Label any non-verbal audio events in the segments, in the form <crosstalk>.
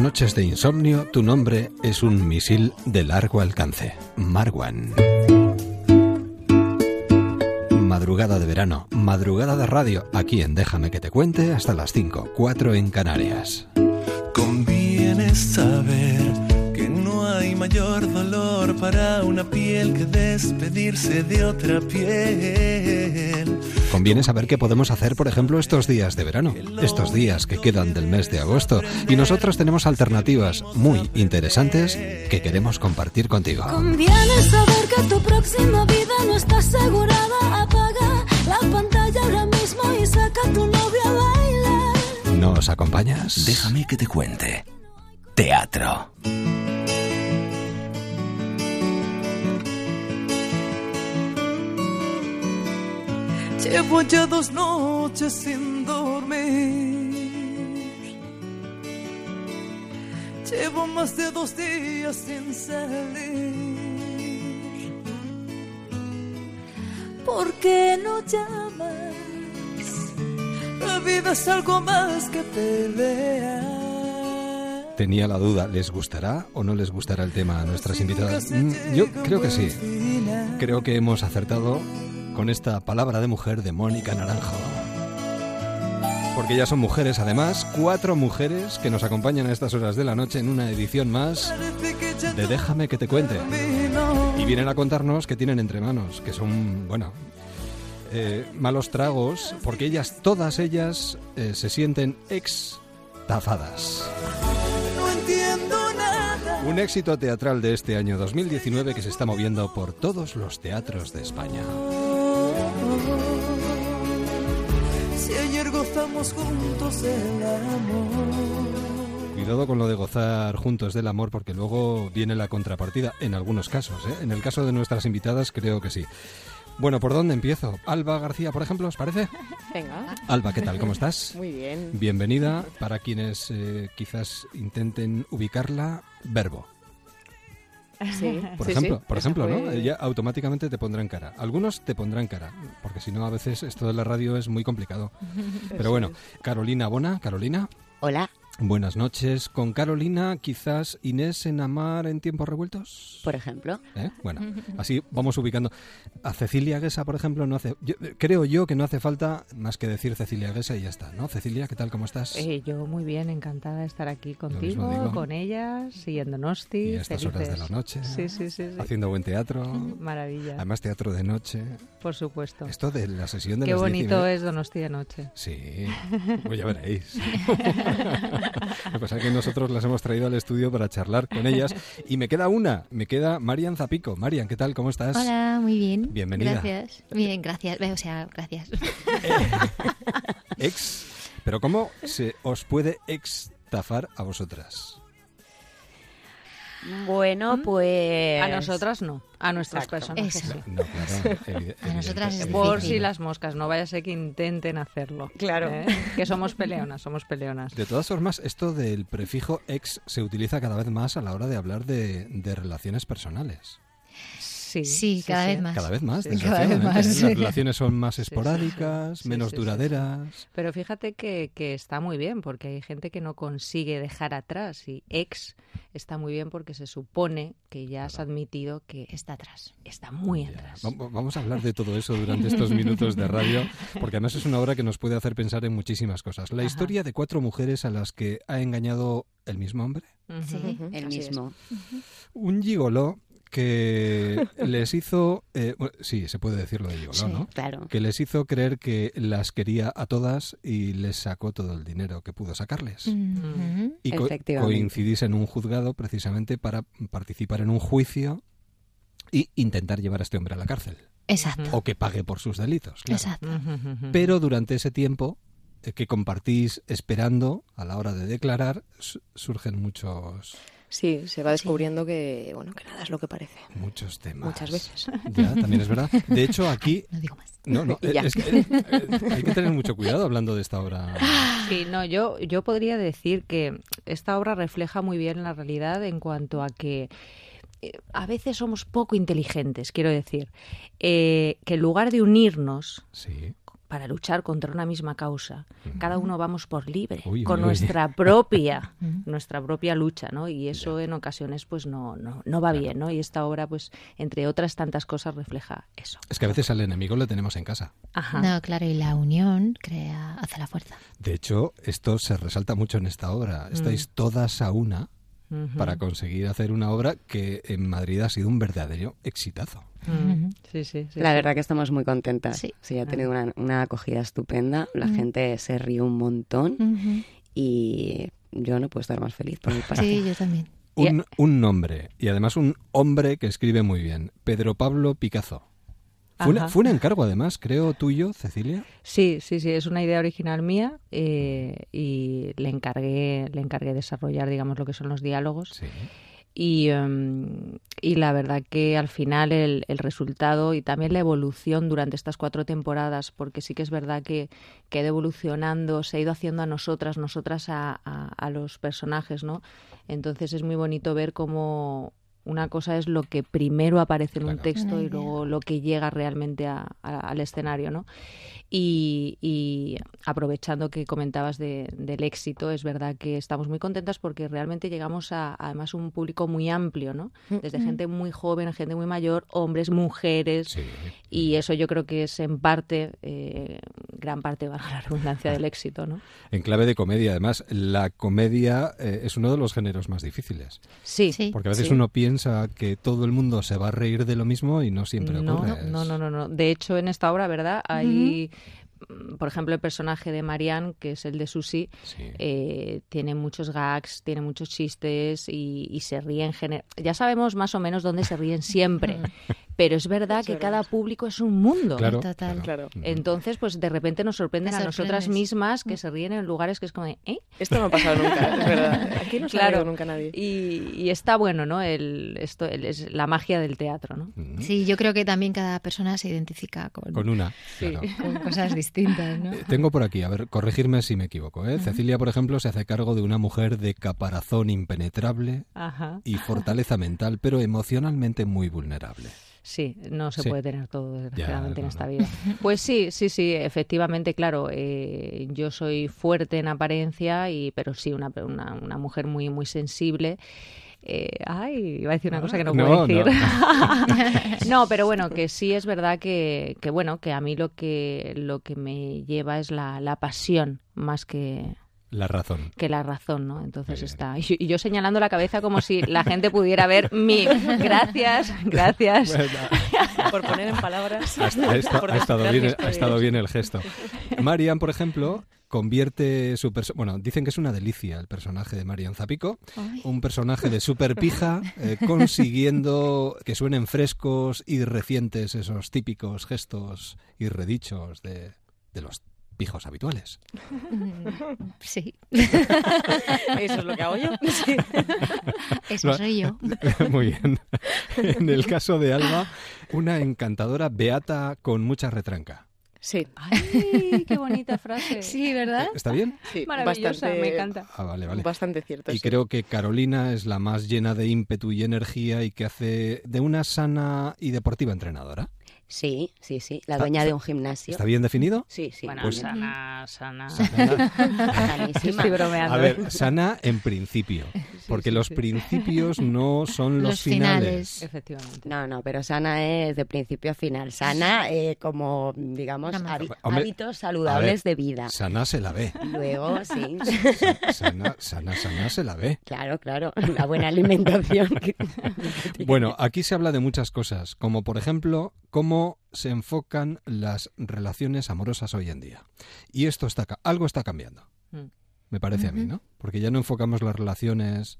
Noches de insomnio, tu nombre es un misil de largo alcance. Marwan. Madrugada de verano, madrugada de radio, aquí en Déjame que te cuente hasta las 5, 4 en Canarias. Conviene saber que no hay mayor dolor para una piel que despedirse de otra piel. Conviene saber qué podemos hacer, por ejemplo, estos días de verano, estos días que quedan del mes de agosto, y nosotros tenemos alternativas muy interesantes que queremos compartir contigo. Conviene saber que tu próxima vida no está asegurada. Apaga la pantalla ahora mismo y saca a tu novio a bailar. ¿Nos acompañas? Déjame que te cuente. Teatro. Llevo ya dos noches sin dormir. Llevo más de dos días sin salir. ¿Por qué no llamas? La vida es algo más que pelea. Tenía la duda, ¿les gustará o no les gustará el tema a nuestras invitadas? Mm, Yo creo que sí. Creo que hemos acertado con esta palabra de mujer de Mónica Naranjo. Porque ellas son mujeres, además, cuatro mujeres que nos acompañan a estas horas de la noche en una edición más de Déjame que te cuente. Y vienen a contarnos que tienen entre manos, que son, bueno, eh, malos tragos, porque ellas, todas ellas, eh, se sienten ex-tafadas. No entiendo nada. Un éxito teatral de este año 2019 que se está moviendo por todos los teatros de España. Si ayer gozamos juntos el amor. Cuidado con lo de gozar juntos del amor porque luego viene la contrapartida en algunos casos. ¿eh? En el caso de nuestras invitadas creo que sí. Bueno, ¿por dónde empiezo? Alba García, por ejemplo, ¿os parece? <laughs> Venga. Alba, ¿qué tal? ¿Cómo estás? <laughs> Muy bien. Bienvenida. Para quienes eh, quizás intenten ubicarla, verbo. Sí, <laughs> Por sí, ejemplo, sí. por ejemplo, ¿no? fue- Ella automáticamente te pondrá en cara. Algunos te pondrán cara, porque si no a veces esto de la radio es muy complicado. <laughs> Pero bueno, Carolina Bona, Carolina, Hola, buenas noches. Con Carolina, quizás Inés en Amar en tiempos revueltos. por ejemplo. ¿Eh? Bueno, <laughs> así vamos ubicando. A Cecilia Guesa, por ejemplo, no hace. yo- creo yo que no hace falta más que decir Cecilia Guesa y ya está, ¿no? Cecilia, ¿qué tal? ¿Cómo estás? Eh, yo muy bien, encantada de estar aquí contigo, con ellas, siguiendo Donosti. y a estas horas de la felices. noche. Sí, sí, sí. sí. Haciendo buen teatro. <laughs> Maravilla, Además, teatro de noche. por supuesto. Esto de la sesión de Qué las diez y bonito media- es Donosti de noche. Sí, <laughs> pues ya veréis. Lo que pasa es que nosotros las hemos traído al estudio para charlar con ellas. Y me queda una, me queda Marian Zapico. Marian, ¿qué tal? ¿Cómo estás? Hola, muy bien. Bienvenida. Gracias. Bien, gracias. O sea, gracias. <laughs> Ex. Pero ¿cómo se os puede extafar a vosotras? Bueno, pues... A nosotras no, a nuestras Exacto. personas. Eso. sí. No, claro. A nosotras es. Por si las moscas, no vaya a ser que intenten hacerlo. Claro. ¿eh? Que somos peleonas, somos peleonas. De todas formas, esto del prefijo ex se utiliza cada vez más a la hora de hablar de, de relaciones personales. Sí, Sí, cada vez más. Cada vez más, Sí, cada vez más, Las relaciones son más Sí, sí, sí. esporádicas, Sí, menos sí, sí, sí. duraderas. Pero fíjate que, que está muy bien, porque hay gente que no consigue dejar atrás y ex está muy bien porque se supone que ya has admitido que Está atrás. está muy Ya. atrás. Va- Vamos a hablar de todo eso durante estos minutos de radio, porque además es una obra que nos puede hacer pensar en muchísimas cosas. La Ajá. historia de cuatro mujeres a las que ha engañado el mismo hombre. Sí, El así es. mismo. Un gigoló que les hizo... eh, bueno, sí, se puede decirlo de gigoló, Sí. ¿no? Claro. Que les hizo creer que las quería a todas y les sacó todo el dinero que pudo sacarles. Y co- coincidís en un juzgado precisamente para participar en un juicio y intentar llevar a este hombre a la cárcel. Exacto. O que pague por sus delitos. claro. Exacto. Pero durante ese tiempo eh, que compartís esperando a la hora de declarar, su- surgen muchos Sí, se va descubriendo que, bueno, que nada es lo que parece. muchos temas. Muchas veces. Ya, también es verdad. De hecho, aquí <laughs> No digo más. no, no, <laughs> eh, es que, eh, eh, hay que tener mucho cuidado hablando de esta obra. Sí, no, yo, yo podría decir que esta obra refleja muy bien la realidad en cuanto a que eh, a veces somos poco inteligentes, quiero decir, eh, que en lugar de unirnos Sí. Para luchar contra una misma causa, cada uno vamos por libre, Uy, con uy, uy. nuestra propia, <laughs> nuestra propia lucha, ¿no? Y eso en ocasiones pues no, no, no va bien, ¿no? Y esta obra, pues, entre otras tantas cosas, refleja eso. Es que a veces al enemigo le tenemos en casa. Ajá. No, claro, y la unión crea, hace la fuerza. De hecho, esto se resalta mucho en esta obra. Estáis todas a una Para conseguir hacer una obra que en Madrid ha sido un verdadero exitazo. Sí, sí, sí. La sí. verdad que estamos muy contentas. Sí. Sí, ha tenido una, una acogida estupenda. La gente se ríe un montón y yo no puedo estar más feliz por mi parte. Sí, yo también. Un, un nombre, y además un hombre que escribe muy bien, Pedro Pablo Picazo. Fue, una- Ajá. fue un encargo, además, creo, tuyo, Cecilia. Sí, sí, sí, es una idea original mía eh, y le encargué, le encargué desarrollar, digamos, lo que son los diálogos. Sí. Y, em, y la verdad que al final el, el resultado y también la evolución durante estas cuatro temporadas, porque sí que es verdad que, que ha ido evolucionando, se ha ido haciendo a nosotras, nosotras a, a- a los personajes, ¿no? Entonces es muy bonito ver cómo una cosa es lo que primero aparece en un Claro. texto Una y luego lo que llega realmente a- a- al escenario, ¿no? Y, y aprovechando que comentabas de- del éxito, es verdad que estamos muy contentas porque realmente llegamos a, además un público muy amplio, ¿no? Desde gente muy joven, gente muy mayor, hombres, mujeres. Sí. Y eso yo creo que es en parte, eh, gran parte, valga la redundancia, del éxito, ¿no? En clave de comedia, además, la comedia eh, es uno de los géneros más difíciles. Sí. Sí. Porque a veces Sí. uno piensa que todo el mundo se va a reír de lo mismo y no siempre no, ocurre. no, no, no, no. De hecho, en esta obra, ¿verdad? Hay, mm, por ejemplo, el personaje de Marianne, que es el de Susi, Sí. eh, tiene muchos gags, tiene muchos chistes y, y se ríen. Ya sabemos más o menos dónde se ríen siempre, <laughs> pero es verdad que cada público es un mundo. Claro, Total. Claro. Entonces, pues de repente nos sorprenden a nosotras mismas que se ríen en lugares que es como de, ¿eh? Esto no ha pasado nunca, es verdad. <laughs> Aquí no se ha Claro. reído nunca nadie. Y, y está bueno, ¿no? El, esto el- es la magia del teatro, ¿no? Mm. Sí, yo creo que también cada persona se identifica con, Con una. Sí. claro. <laughs> con cosas distintas, ¿no? Eh, Tengo por aquí, a ver, corregirme si me equivoco. ¿eh? Cecilia, por ejemplo, se hace cargo de una mujer de caparazón impenetrable Ajá. y fortaleza mental, pero emocionalmente muy vulnerable. Sí, no se Sí. puede tener todo, desgraciadamente, no, en esta no. vida. <laughs> Pues sí, sí, sí, efectivamente, claro, eh, yo soy fuerte en apariencia, y pero sí, una, una, una mujer muy, muy sensible. Eh, ay, iba a decir una cosa que no, No, puedo decir. no. <laughs> <laughs> No, pero bueno, que sí es verdad que, que bueno, que a mí lo que, lo que me lleva es la, la pasión más que, La razón. que la razón, ¿no? Entonces está. Y yo, y yo señalando la cabeza como si la gente pudiera ver mi. Gracias, gracias. <laughs> Por poner en palabras. Ha, estado bien, ha estado bien el gesto. Marian, por ejemplo, convierte su perso- bueno, dicen que es una delicia el personaje de Marian Zapico, Ay. un personaje de super pija, eh, consiguiendo que suenen frescos y recientes esos típicos gestos y redichos de, de los pijos habituales. <laughs> Sí, Eso es lo que hago yo. <laughs> Sí. eso No. soy yo. <laughs> Muy bien. En el caso de Alba, una encantadora beata con mucha retranca. Sí, Ay, qué bonita frase. Sí, ¿verdad? ¿Está bien? sí, Maravillosa, bastante, me encanta. Ah, vale, vale. Bastante cierto. Y sí. creo que Carolina es la más llena de ímpetu y energía y que hace de una sana y deportiva entrenadora. Sí, sí, sí. La Está- dueña está- de un gimnasio. ¿Está bien definido? Sí, sí. Bueno, Pues- bien. sana, sana. <laughs> Sanísima. Estoy bromeando. A ver, sana en principio, porque sí, los sí. principios no son los, Los finales. Efectivamente. No, no, pero sana es de principio a final. Sana eh, como, digamos, Hombre, hábitos saludables ver, de vida. Sana se la ve. Luego, sí. Sa- Sana, sana, sana se la ve. Claro, claro. La buena alimentación. <laughs> Bueno, aquí se habla de muchas cosas, como por ejemplo cómo se enfocan las relaciones amorosas hoy en día. Y esto está algo está cambiando. Mm. Me parece a mí. ¿no? Porque ya no enfocamos las relaciones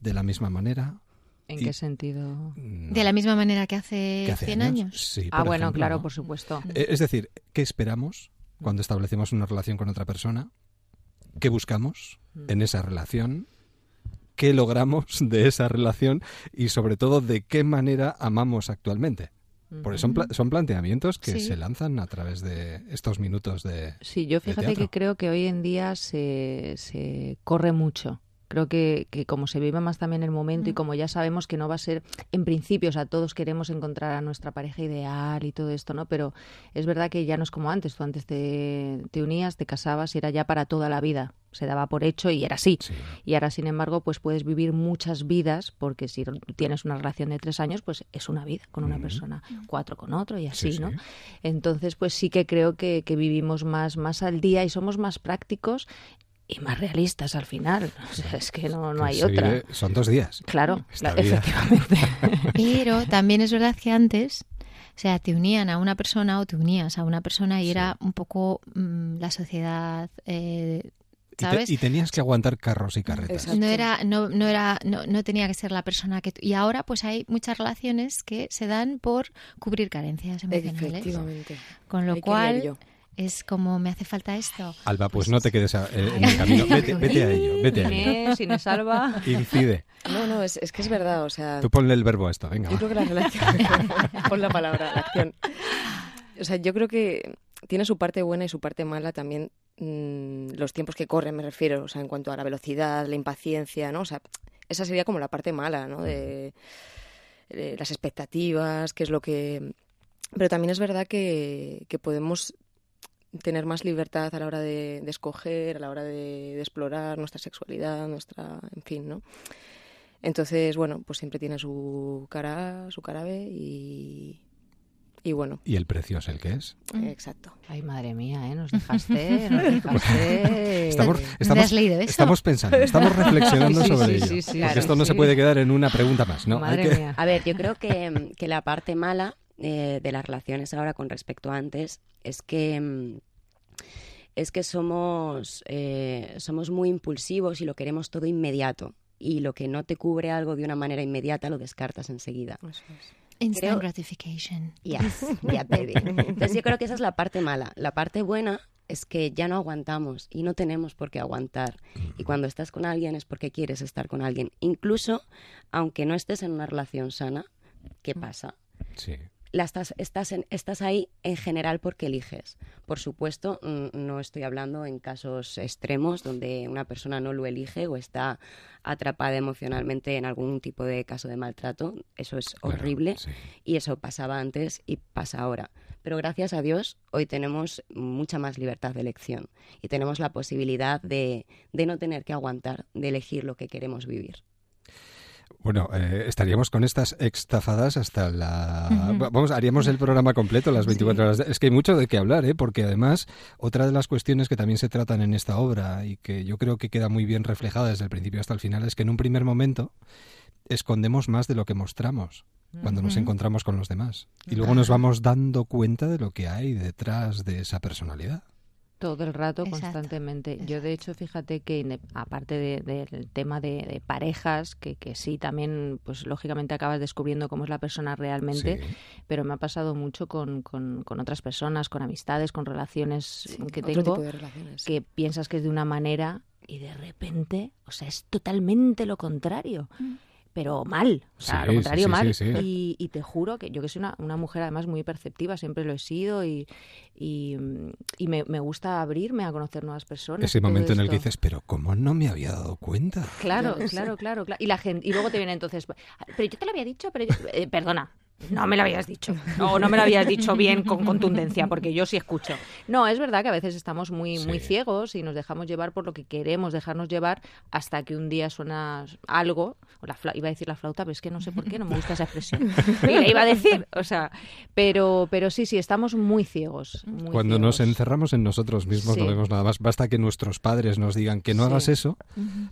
de la misma manera. ¿En Y- qué sentido? no, De la misma manera que hace, que hace 100 años. Sí, Ah, bueno, ejemplo, claro, ¿no? por supuesto. Eh, Es decir, ¿qué esperamos cuando establecemos una relación con otra persona, qué buscamos en esa relación, qué logramos de esa relación y sobre todo de qué manera amamos actualmente. Porque son, pla- son planteamientos que Sí. se lanzan a través de estos minutos de... Sí, yo fíjate que creo que hoy en día se, se corre mucho. Creo que, que como se vive más también el momento y como ya sabemos que no va a ser, en principio, o sea, todos queremos encontrar a nuestra pareja ideal y todo esto, ¿no? Pero es verdad que ya no es como antes. Tú antes te, te unías, te casabas y era ya para toda la vida. Se daba por hecho y era así. Sí. Y ahora, sin embargo, pues puedes vivir muchas vidas, porque si tienes una relación de tres años, pues es una vida con una persona, cuatro con otro y así, Sí, ¿no? sí. Entonces, pues sí que creo que, que vivimos más, más al día y somos más prácticos y más realistas al final. <laughs> O sea, es que no, no Que hay otra. son dos días. Claro, la- efectivamente. <laughs> Pero también es verdad que antes, o sea, te unían a una persona o te unías a una persona y era un poco mm, la sociedad, eh, Y, te- ¿sabes? y tenías que aguantar carros y carretas. Exacto. No era, no, no era, no, no tenía que ser la persona que tú- y ahora pues hay muchas relaciones que se dan por cubrir carencias emocionales, Efectivamente. con lo cual yo. Es como me hace falta esto. Alba, pues no te quedes a- eh, en el camino. Vete, vete a ello, vete a ello. Inés, Inés Salva. Incide. No, no, es, es que es verdad, o sea, Tú ponle el verbo a esto, venga. yo va. creo que la relación... <laughs> Pon la palabra, la acción. O sea, yo creo que tiene su parte buena y su parte mala también mm, los tiempos que corren, me refiero, o sea, en cuanto a la velocidad, la impaciencia, ¿no? O sea, esa sería como la parte mala, ¿no? De, de las expectativas, qué es lo que... Pero también es verdad que, que podemos tener más libertad a la hora de, de escoger, a la hora de, de explorar nuestra sexualidad, nuestra, en fin, ¿no? Entonces, bueno, pues siempre tiene su cara A, su cara B y, y bueno, Y el precio es el que es. exacto. Ay, madre mía, ¿eh? Nos dejaste, nos <laughs> dejaste. Estamos, ¿Dónde estamos, has leído eso? estamos pensando, estamos reflexionando Sí, sí, sobre sí, ello. sí, sí, porque claro, esto no se puede quedar en una pregunta más, ¿no? Hay Madre que- mía. A ver, yo creo que, que la parte mala eh, de las relaciones ahora con respecto a antes es que mm, es que somos eh, somos muy impulsivos y lo queremos todo inmediato y lo que no te cubre algo de una manera inmediata lo descartas enseguida. Eso es. Instant creo- gratification. Yes, yeah, baby. Entonces yo creo que esa es la parte mala. La parte buena es que ya no aguantamos y no tenemos por qué aguantar. Y cuando estás con alguien es porque quieres estar con alguien. Incluso aunque no estés en una relación sana, ¿qué pasa? Sí. La estás, estás, en- estás ahí en general porque eliges. Por supuesto, no estoy hablando en casos extremos donde una persona no lo elige o está atrapada emocionalmente en algún tipo de caso de maltrato. Eso es Claro, horrible sí. y eso pasaba antes y pasa ahora. Pero gracias a Dios hoy tenemos mucha más libertad de elección y tenemos la posibilidad de, de no tener que aguantar, de elegir lo que queremos vivir. Bueno, eh, estaríamos con estas extafadas hasta la... Vamos, haríamos el programa completo, las 24 horas. de- Es que hay mucho de qué hablar, ¿eh? Porque además, otra de las cuestiones que también se tratan en esta obra y que yo creo que queda muy bien reflejada desde el principio hasta el final es que en un primer momento escondemos más de lo que mostramos cuando nos encontramos con los demás. Y luego nos vamos dando cuenta de lo que hay detrás de esa personalidad. Todo el rato, Exacto, constantemente. Yo, de hecho, fíjate que aparte de- del tema de, de parejas, que, que sí, también, pues lógicamente acabas descubriendo cómo es la persona realmente, Sí. pero me ha pasado mucho con, con- con otras personas, con amistades, con relaciones Sí, que otro tengo, tipo de relaciones. que piensas que es de una manera y de repente, o sea, es totalmente lo contrario. Pero mal, o sea, Sí, lo contrario sí, mal. sí, sí. Y, y te juro que yo que soy una, una mujer además muy perceptiva, siempre lo he sido y, y, y me, me gusta abrirme a conocer nuevas personas. Ese momento en el que dices, pero ¿cómo no me había dado cuenta? Claro, claro, claro, claro. Y la gente, y luego te viene entonces, pero yo te lo había dicho, pero yo- eh, perdona, no me lo habías dicho. No, no me lo habías dicho bien con contundencia, porque yo sí escucho. No, es verdad que a veces estamos muy, muy ciegos y nos dejamos llevar por lo que queremos dejarnos llevar hasta que un día suena algo, o la fla- iba a decir la flauta, pero es que no sé por qué, no me gusta esa expresión. <laughs> Y la iba a decir, o sea, pero, pero sí, sí, estamos muy ciegos. muy Cuando nos encerramos en nosotros mismos no vemos nada más. Basta que nuestros padres nos digan que no Sí. hagas eso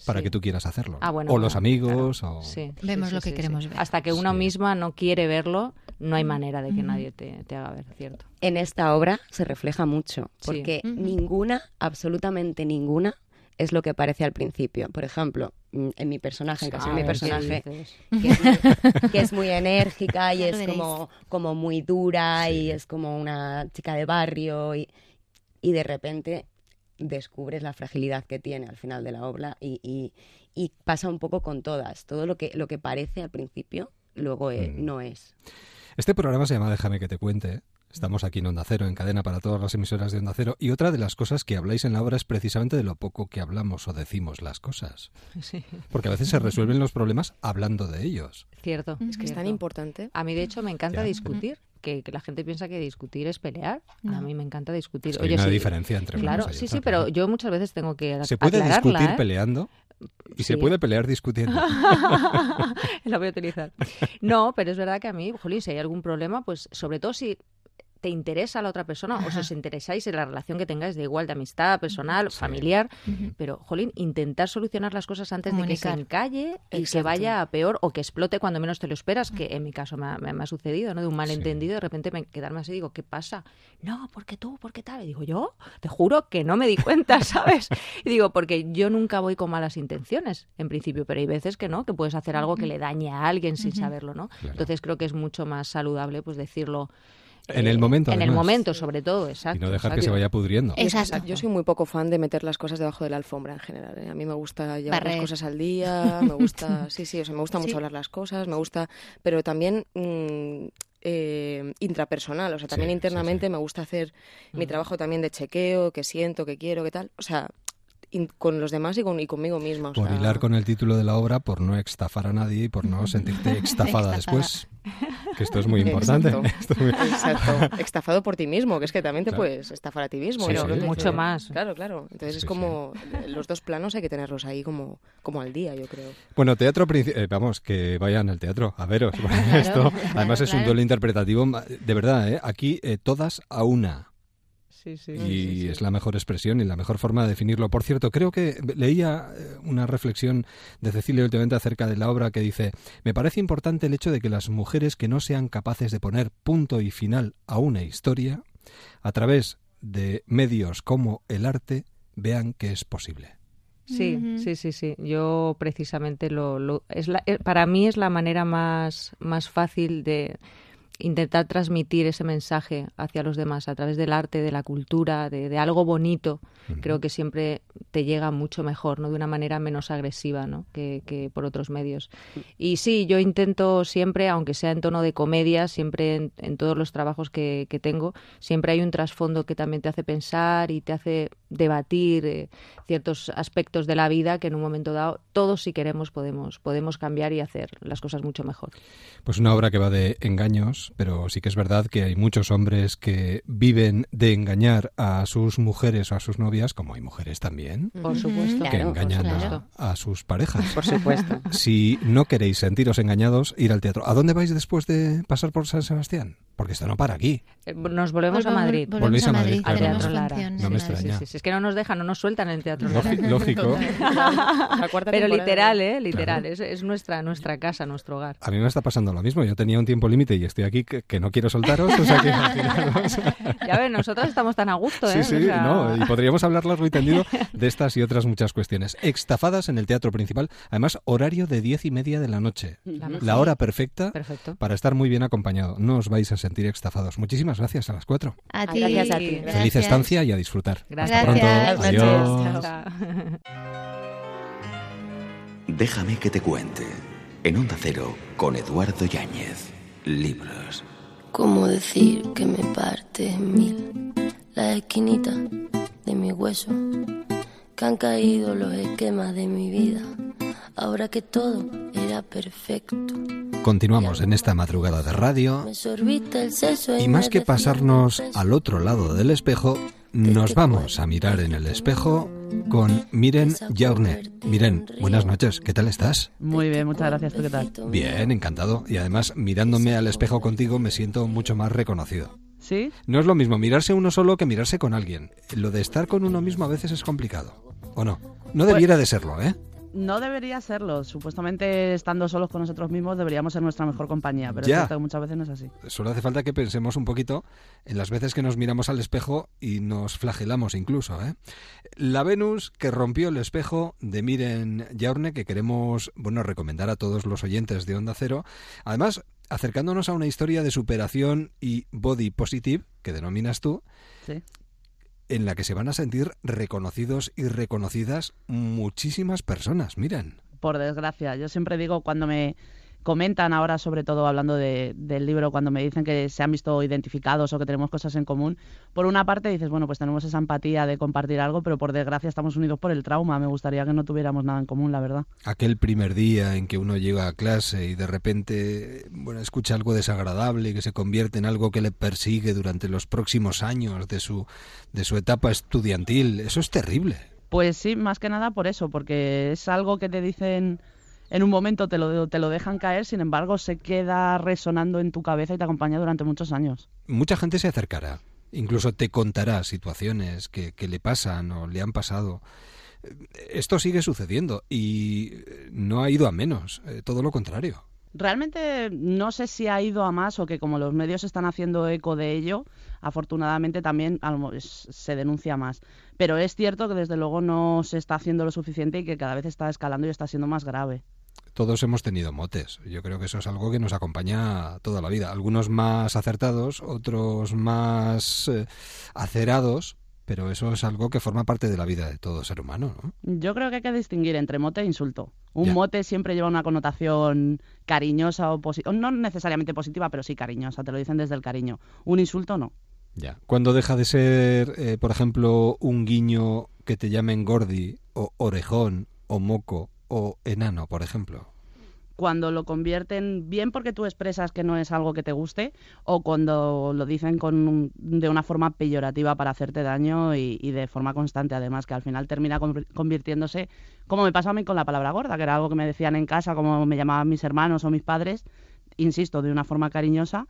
para Sí. que tú quieras hacerlo. Ah, bueno, o bueno, los amigos, o... Sí, Vemos sí, lo que sí, queremos sí. ver. Hasta que uno misma no quiere verlo, no hay manera de que nadie te, te haga ver, ¿cierto? En esta obra se refleja mucho, porque ninguna, absolutamente ninguna, es lo que parece al principio. Por ejemplo, mm, en mi personaje, en caso de A mi ver, ¿qué personaje, que es, muy, <laughs> que es muy enérgica y es como, como muy dura y es como una chica de barrio. Y y de repente descubres la fragilidad que tiene al final de la obra y, y- y pasa un poco con todas. Todo lo que, lo que parece al principio, luego eh, Mm. no es. Este programa se llama Déjame que te cuente. Estamos aquí en Onda Cero, en cadena para todas las emisoras de Onda Cero. Y otra de las cosas que habláis en la obra es precisamente de lo poco que hablamos o decimos las cosas. <laughs> Sí, Porque a veces se resuelven los problemas hablando de ellos. cierto. Es que es tan importante. A mí, de hecho, me encanta Ya. discutir. Que, que la gente piensa que discutir es pelear. A mí me encanta discutir. Es que hay una sí, diferencia entre Claro, sí, sí, pero yo muchas veces tengo que Se puede discutir ¿eh? peleando y se puede pelear discutiendo. <laughs> la voy a utilizar. <laughs> No, pero es verdad que a mí, Jolín, si hay algún problema, pues sobre todo si te interesa la otra persona o si os interesáis en la relación que tengáis de igual de amistad, personal, Sí. familiar, pero, Jolín, intentar solucionar las cosas antes de que se encalle y que vaya a peor o que explote cuando menos te lo esperas, que en mi caso me ha, me sucedido, ¿no? De un malentendido, de repente me quedarme así, digo, ¿qué pasa? No, porque tú, porque tal. Y digo, yo, te juro que no me di cuenta, <laughs> ¿sabes? Y digo, porque yo nunca voy con malas intenciones, en principio, pero hay veces que no, que puedes hacer algo que le dañe a alguien sin saberlo, ¿no? Claro. Entonces creo que es mucho más saludable, pues decirlo. En el momento, En el momento, sobre todo, y exacto. no dejar que se vaya pudriendo. Exacto. Yo soy muy poco fan de meter las cosas debajo de la alfombra en general. ¿eh? A mí me gusta llevar las cosas al día, me gusta, <laughs> sí, sí, o sea, me gusta mucho Sí. hablar las cosas, me gusta, pero también mm, eh, intrapersonal, o sea, también Sí, internamente sí. me gusta hacer mi trabajo también de chequeo, que siento, que quiero, que tal, o sea, con los demás y, con, y conmigo misma. O Por sea, hilar con el título de la obra, por no estafar a nadie y por no <laughs> sentirte Extafada. después. Que esto es muy importante. Exacto. <laughs> Esto es muy- Exacto, <laughs> estafado por ti mismo, que es que también te Claro. puedes estafar a ti mismo. Sí, sí. Mucho más. Claro, claro. Entonces Sí, es como los dos planos hay que tenerlos ahí como, como al día, yo creo. Bueno, teatro, eh, vamos, que vayan al teatro, a veros. Claro, esto, claro, además es un duelo interpretativo, de verdad, ¿eh? aquí eh, todas a una. Sí, sí. Y es la mejor expresión y la mejor forma de definirlo. Por cierto, creo que leía eh, una reflexión de Cecilia últimamente acerca de la obra que dice, me parece importante el hecho de que las mujeres que no sean capaces de poner punto y final a una historia, a través de medios como el arte, vean que es posible. Sí, sí, sí, sí. Yo precisamente lo, lo- es la, eh, para mí es la manera más, más fácil de intentar transmitir ese mensaje hacia los demás a través del arte, de la cultura, de, de algo bonito. Creo que siempre te llega mucho mejor, ¿no? De una manera menos agresiva, ¿no? Que, que por otros medios. Y sí, yo intento siempre, aunque sea en tono de comedia, siempre en, en todos los trabajos que, que tengo, siempre hay un trasfondo que también te hace pensar y te hace debatir eh, ciertos aspectos de la vida que en un momento dado todos si queremos podemos podemos cambiar y hacer las cosas mucho mejor. Pues una obra que va de engaños, pero sí que es verdad que hay muchos hombres que viven de engañar a sus mujeres o a sus novias, como hay mujeres también, Por supuesto. que Claro, por engañan a, a sus parejas. Por supuesto. <laughs> Si no queréis sentiros engañados, ir al teatro. ¿A dónde vais después de pasar por San Sebastián? Porque esto no para aquí. Eh, Nos volvemos a Madrid. volvemos Volvéis a Madrid, Madrid. claro. Tenemos Teatro Lara. No me extraña. Sí, sí, sí. Es que no nos dejan, no nos sueltan en el teatro. Lara. Lógi- Lógico. <laughs> La cuarta Pero literal, ¿eh? Literal. Es, es nuestra, nuestra casa, nuestro hogar. A mí me está pasando lo mismo. Yo tenía un tiempo límite y estoy aquí que, que no quiero soltaros. O sea que al <laughs> Ya ves, nosotros estamos tan a gusto, ¿eh? Sí, sí, O sea, no, y podríamos hablar largo y tendido de estas y otras muchas cuestiones. Extafadas en el teatro principal, además horario de diez y media de la noche. La hora perfecta Perfecto. para estar muy bien acompañado. No os vais a sentir extafados. Muchísimas gracias a las cuatro. A ti. Gracias a ti. Feliz Gracias. estancia y a disfrutar. Gracias. Hasta pronto. Gracias. Adiós. Déjame que te cuente. En Onda Cero, con Eduardo Yáñez. Libros. ¿Cómo decir que me parte en mil la esquinita de mi hueso? Que han caído los esquemas de mi vida, ahora que todo era perfecto. Continuamos en esta madrugada de radio y más que pasarnos al otro lado del espejo, nos vamos a mirar en el espejo con Miren Jaurne. Miren, buenas noches, ¿qué tal estás? Muy bien, muchas gracias. ¿Tú qué tal? Bien, encantado. Y además, mirándome al espejo contigo, me siento mucho más reconocido. ¿Sí? No es lo mismo mirarse uno solo que mirarse con alguien. Lo de estar con uno mismo a veces es complicado. ¿O no? No debiera de serlo, ¿eh? No debería serlo. Supuestamente estando solos con nosotros mismos deberíamos ser nuestra mejor compañía, pero Ya. es cierto que muchas veces no es así. Solo hace falta que pensemos un poquito en las veces que nos miramos al espejo y nos flagelamos incluso, ¿eh? La Venus que rompió el espejo de Miren Jaurne, que queremos, bueno, recomendar a todos los oyentes de Onda Cero. Además, acercándonos a una historia de superación y body positive, que denominas tú, Sí. En la que se van a sentir reconocidos y reconocidas muchísimas personas. Miren. Por desgracia, yo siempre digo cuando me comentan ahora, sobre todo hablando de, del libro, cuando me dicen que se han visto identificados o que tenemos cosas en común, por una parte dices, bueno, pues tenemos esa empatía de compartir algo, pero por desgracia estamos unidos por el trauma. Me gustaría que no tuviéramos nada en común, la verdad. Aquel primer día en que uno llega a clase y de repente, bueno, escucha algo desagradable y que se convierte en algo que le persigue durante los próximos años de su, de su etapa estudiantil, eso es terrible. Pues sí, más que nada por eso, porque es algo que te dicen en un momento te lo, te lo dejan caer, sin embargo se queda resonando en tu cabeza y te acompaña durante muchos años. Mucha gente se acercará, incluso te contará situaciones que, que le pasan o le han pasado. Esto sigue sucediendo y no ha ido a menos, eh, todo lo contrario. Realmente no sé si ha ido a más o que como los medios están haciendo eco de ello, afortunadamente también se denuncia más. Pero es cierto que desde luego no se está haciendo lo suficiente y que cada vez está escalando y está siendo más grave todos hemos tenido motes. Yo creo que eso es algo que nos acompaña toda la vida. Algunos más acertados, otros más eh, acerados, pero eso es algo que forma parte de la vida de todo ser humano, ¿no? Yo creo que hay que distinguir entre mote e insulto. Un mote siempre lleva una connotación cariñosa o positiva, no necesariamente positiva, pero sí cariñosa, te lo dicen desde el cariño. Un insulto no. Ya. Cuando deja de ser, eh, por ejemplo, un guiño que te llamen gordi o orejón o moco o enano, por ejemplo? Cuando lo convierten bien porque tú expresas que no es algo que te guste o cuando lo dicen con de una forma peyorativa para hacerte daño y, de forma constante además, que al final termina convirtiéndose, como me pasó a mí con la palabra gorda, que era algo que me decían en casa, como me llamaban mis hermanos o mis padres, insisto, de una forma cariñosa,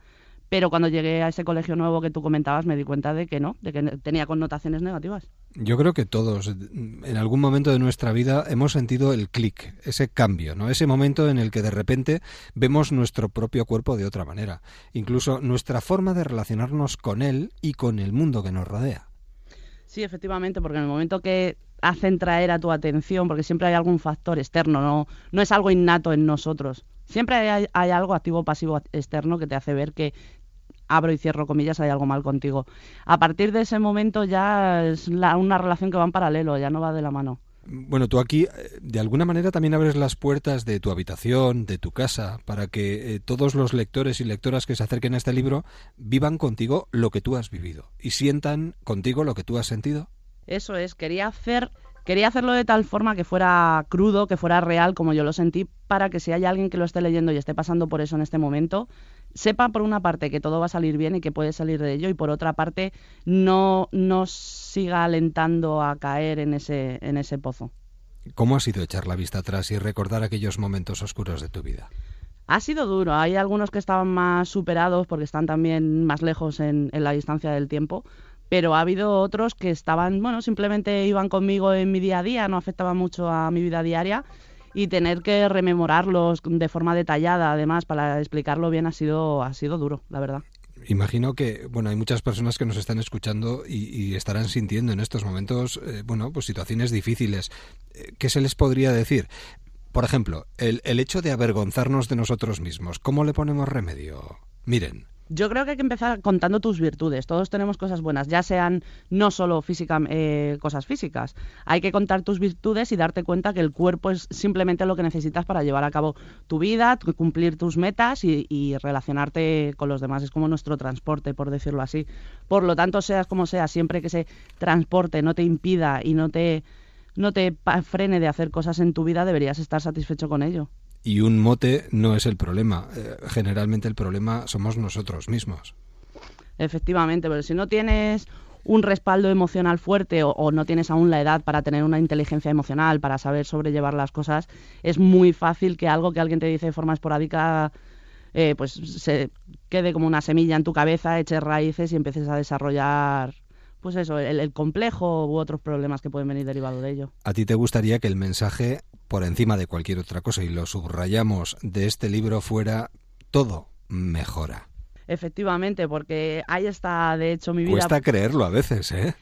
pero cuando llegué a ese colegio nuevo que tú comentabas me di cuenta de que no, de que tenía connotaciones negativas. Yo creo que todos en algún momento de nuestra vida hemos sentido el clic, ese cambio, ¿no? Ese momento en el que de repente vemos nuestro propio cuerpo de otra manera, incluso nuestra forma de relacionarnos con él y con el mundo que nos rodea. Sí, efectivamente, porque en el momento que hacen traer a tu atención, porque siempre hay algún factor externo, no, no es algo innato en nosotros. Siempre hay, hay algo activo pasivo externo que te hace ver que abro y cierro comillas, hay algo mal contigo. A partir de ese momento ya es una relación que va en paralelo, ya no va de la mano. Bueno, tú aquí eh, de alguna manera también abres las puertas de tu habitación, de tu casa, para que eh, todos los lectores y lectoras que se acerquen a este libro vivan contigo lo que tú has vivido y sientan contigo lo que tú has sentido. Eso es, quería hacer Quería hacerlo de tal forma que fuera crudo, que fuera real, como yo lo sentí, para que si hay alguien que lo esté leyendo y esté pasando por eso en este momento, sepa por una parte que todo va a salir bien y que puede salir de ello y por otra parte no, no siga alentando a caer en ese, en ese pozo. ¿Cómo ha sido echar la vista atrás y recordar aquellos momentos oscuros de tu vida? Ha sido duro. Hay algunos que estaban más superados porque están también más lejos en, en la distancia del tiempo, pero ha habido otros que estaban, bueno, simplemente iban conmigo en mi día a día, no afectaban mucho a mi vida diaria y tener que rememorarlos de forma detallada, además, para explicarlo bien, ha sido, ha sido duro, la verdad. Imagino que, bueno, hay muchas personas que nos están escuchando y, estarán sintiendo en estos momentos, eh, bueno, pues situaciones difíciles. Eh, ¿Qué se les podría decir? Por ejemplo, el, el hecho de avergonzarnos de nosotros mismos, ¿cómo le ponemos remedio? Miren, yo creo que hay que empezar contando tus virtudes. Todos tenemos cosas buenas, ya sean no solo física, eh, cosas físicas. Hay que contar tus virtudes y darte cuenta que el cuerpo es simplemente lo que necesitas para llevar a cabo tu vida, cumplir tus metas y, y relacionarte con los demás. Es como nuestro transporte, por decirlo así. Por lo tanto, seas como seas, siempre que ese transporte no te impida y no te, no te frene de hacer cosas en tu vida, deberías estar satisfecho con ello y un mote no es el problema. Eh, generalmente el problema somos nosotros mismos. Efectivamente, pero si no tienes un respaldo emocional fuerte o, no tienes aún la edad para tener una inteligencia emocional, para saber sobrellevar las cosas, es muy fácil que algo que alguien te dice de forma esporádica eh, pues se quede como una semilla en tu cabeza, eches raíces y empieces a desarrollar pues eso, el, el, complejo u otros problemas que pueden venir derivados de ello. ¿A ti te gustaría que el mensaje por encima de cualquier otra cosa, y lo subrayamos de este libro fuera, todo mejora. Efectivamente, porque ahí está, de hecho, mi vida. Cuesta creerlo a veces, ¿eh?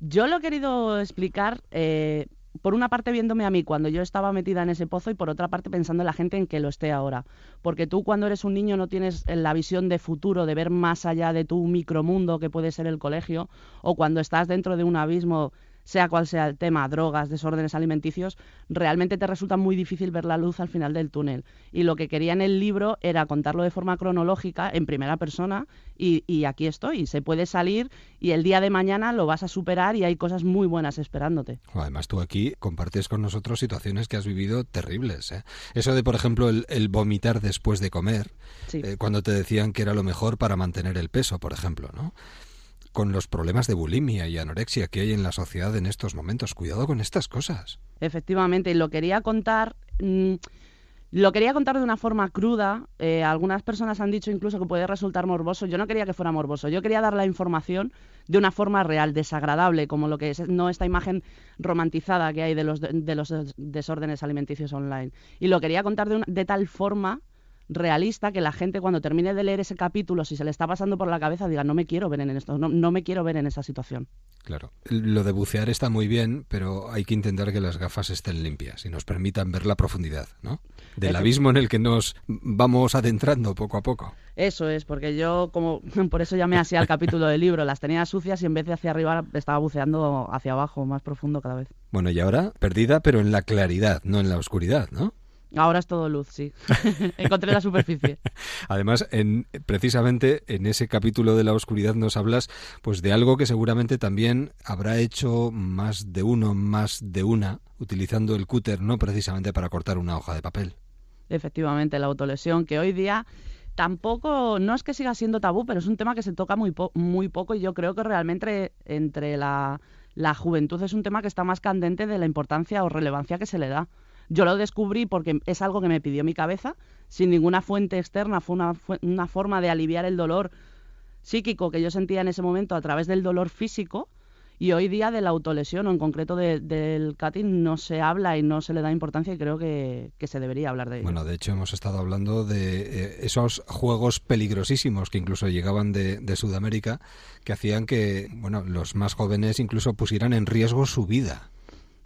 Yo lo he querido explicar eh, por una parte viéndome a mí cuando yo estaba metida en ese pozo y por otra parte pensando en la gente en que lo esté ahora. Porque tú cuando eres un niño no tienes la visión de futuro, de ver más allá de tu micromundo que puede ser el colegio, o cuando estás dentro de un abismo sea cual sea el tema, drogas, desórdenes alimenticios, realmente te resulta muy difícil ver la luz al final del túnel. Y lo que quería en el libro era contarlo de forma cronológica, en primera persona, y, aquí estoy. Se puede salir y el día de mañana lo vas a superar y hay cosas muy buenas esperándote. Además, tú aquí compartes con nosotros situaciones que has vivido terribles. ¿eh? Eso de, por ejemplo, el, vomitar después de comer, eh, cuando te decían que era lo mejor para mantener el peso, por ejemplo, ¿no? Con los problemas de bulimia y anorexia que hay en la sociedad en estos momentos. Cuidado con estas cosas. Efectivamente, lo quería contar. Mm, lo quería contar de una forma cruda. Eh, algunas personas han dicho incluso que puede resultar morboso. Yo no quería que fuera morboso. Yo quería dar la información de una forma real, desagradable, como lo que es no esta imagen romantizada que hay de los, de, los desórdenes alimenticios online. Y lo quería contar de, de tal forma realista que la gente cuando termine de leer ese capítulo, si se le está pasando por la cabeza, diga, no me quiero ver en esto, no, no me quiero ver en esa situación. Claro, lo de bucear está muy bien, pero hay que intentar que las gafas estén limpias y nos permitan ver la profundidad, ¿no? Del abismo en el que nos vamos adentrando poco a poco. Eso es, porque yo, como <laughs> por eso llamé así al capítulo del libro, las tenía sucias y en vez de hacia arriba estaba buceando hacia abajo, más profundo cada vez. Bueno, y ahora perdida, pero en la claridad, no en la oscuridad, ¿no? Ahora es todo luz, sí. <laughs> Encontré la superficie. <laughs> Además, en, precisamente en ese capítulo de la oscuridad nos hablas pues de algo que seguramente también habrá hecho más de uno, más de una, utilizando el cúter, no precisamente para cortar una hoja de papel. Efectivamente, la autolesión, que hoy día tampoco, no es que siga siendo tabú, pero es un tema que se toca muy, muy poco y yo creo que realmente entre la, la juventud es un tema que está más candente de la importancia o relevancia que se le da. Yo lo descubrí porque es algo que me pidió mi cabeza, sin ninguna fuente externa, fue una, una forma de aliviar el dolor psíquico que yo sentía en ese momento a través del dolor físico. Y hoy día de la autolesión o en concreto del cutting no se habla y no se le da importancia y creo que, se debería hablar de ello. Bueno, de hecho hemos estado hablando de eh, esos juegos peligrosísimos que incluso llegaban de, de, Sudamérica que hacían que bueno, los más jóvenes incluso pusieran en riesgo su vida.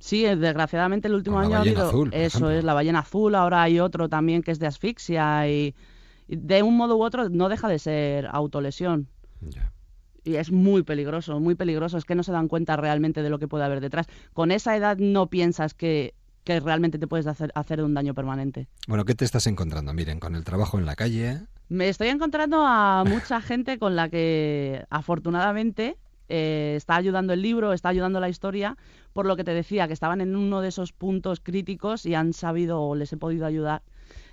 Sí, eh, desgraciadamente el último año ha habido eso es la ballena azul, ahora hay otro también que es de asfixia y, de un modo u otro no deja de ser autolesión. Y es muy peligroso, muy peligroso, es que no se dan cuenta realmente de lo que puede haber detrás. Con esa edad no piensas que, que realmente te puedes hacer, hacer un daño permanente. Bueno, ¿qué te estás encontrando? Miren, con el trabajo en la calle. Me estoy encontrando a mucha gente con la que afortunadamente eh, está ayudando el libro, está ayudando la historia, por lo que te decía, que estaban en uno de esos puntos críticos y han sabido o les he podido ayudar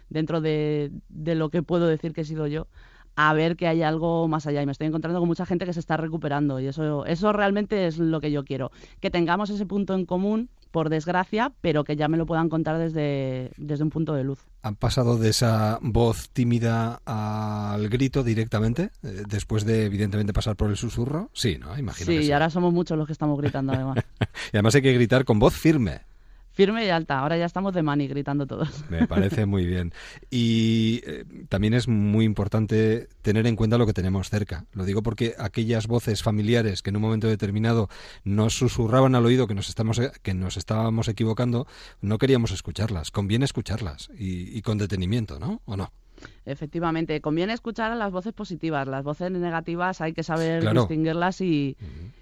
dentro de, de lo que puedo decir que he sido yo a ver que hay algo más allá y me estoy encontrando con mucha gente que se está recuperando y eso eso realmente es lo que yo quiero que tengamos ese punto en común por desgracia, pero que ya me lo puedan contar desde, desde un punto de luz. ¿Han pasado de esa voz tímida al grito directamente, eh, después de evidentemente pasar por el susurro? Sí, ¿no? Imagino. Sí, y ahora somos muchos los que estamos gritando además. <laughs> y además hay que gritar con voz firme firme y alta. Ahora ya estamos de mani gritando todos. Me parece muy bien. Y eh, también es muy importante tener en cuenta lo que tenemos cerca. Lo digo porque aquellas voces familiares que en un momento determinado nos susurraban al oído que nos, estamos, eh, que nos estábamos equivocando, no queríamos escucharlas. Conviene escucharlas y, con detenimiento, ¿no? ¿O no? Efectivamente, conviene escuchar a las voces positivas. Las voces negativas hay que saber distinguirlas y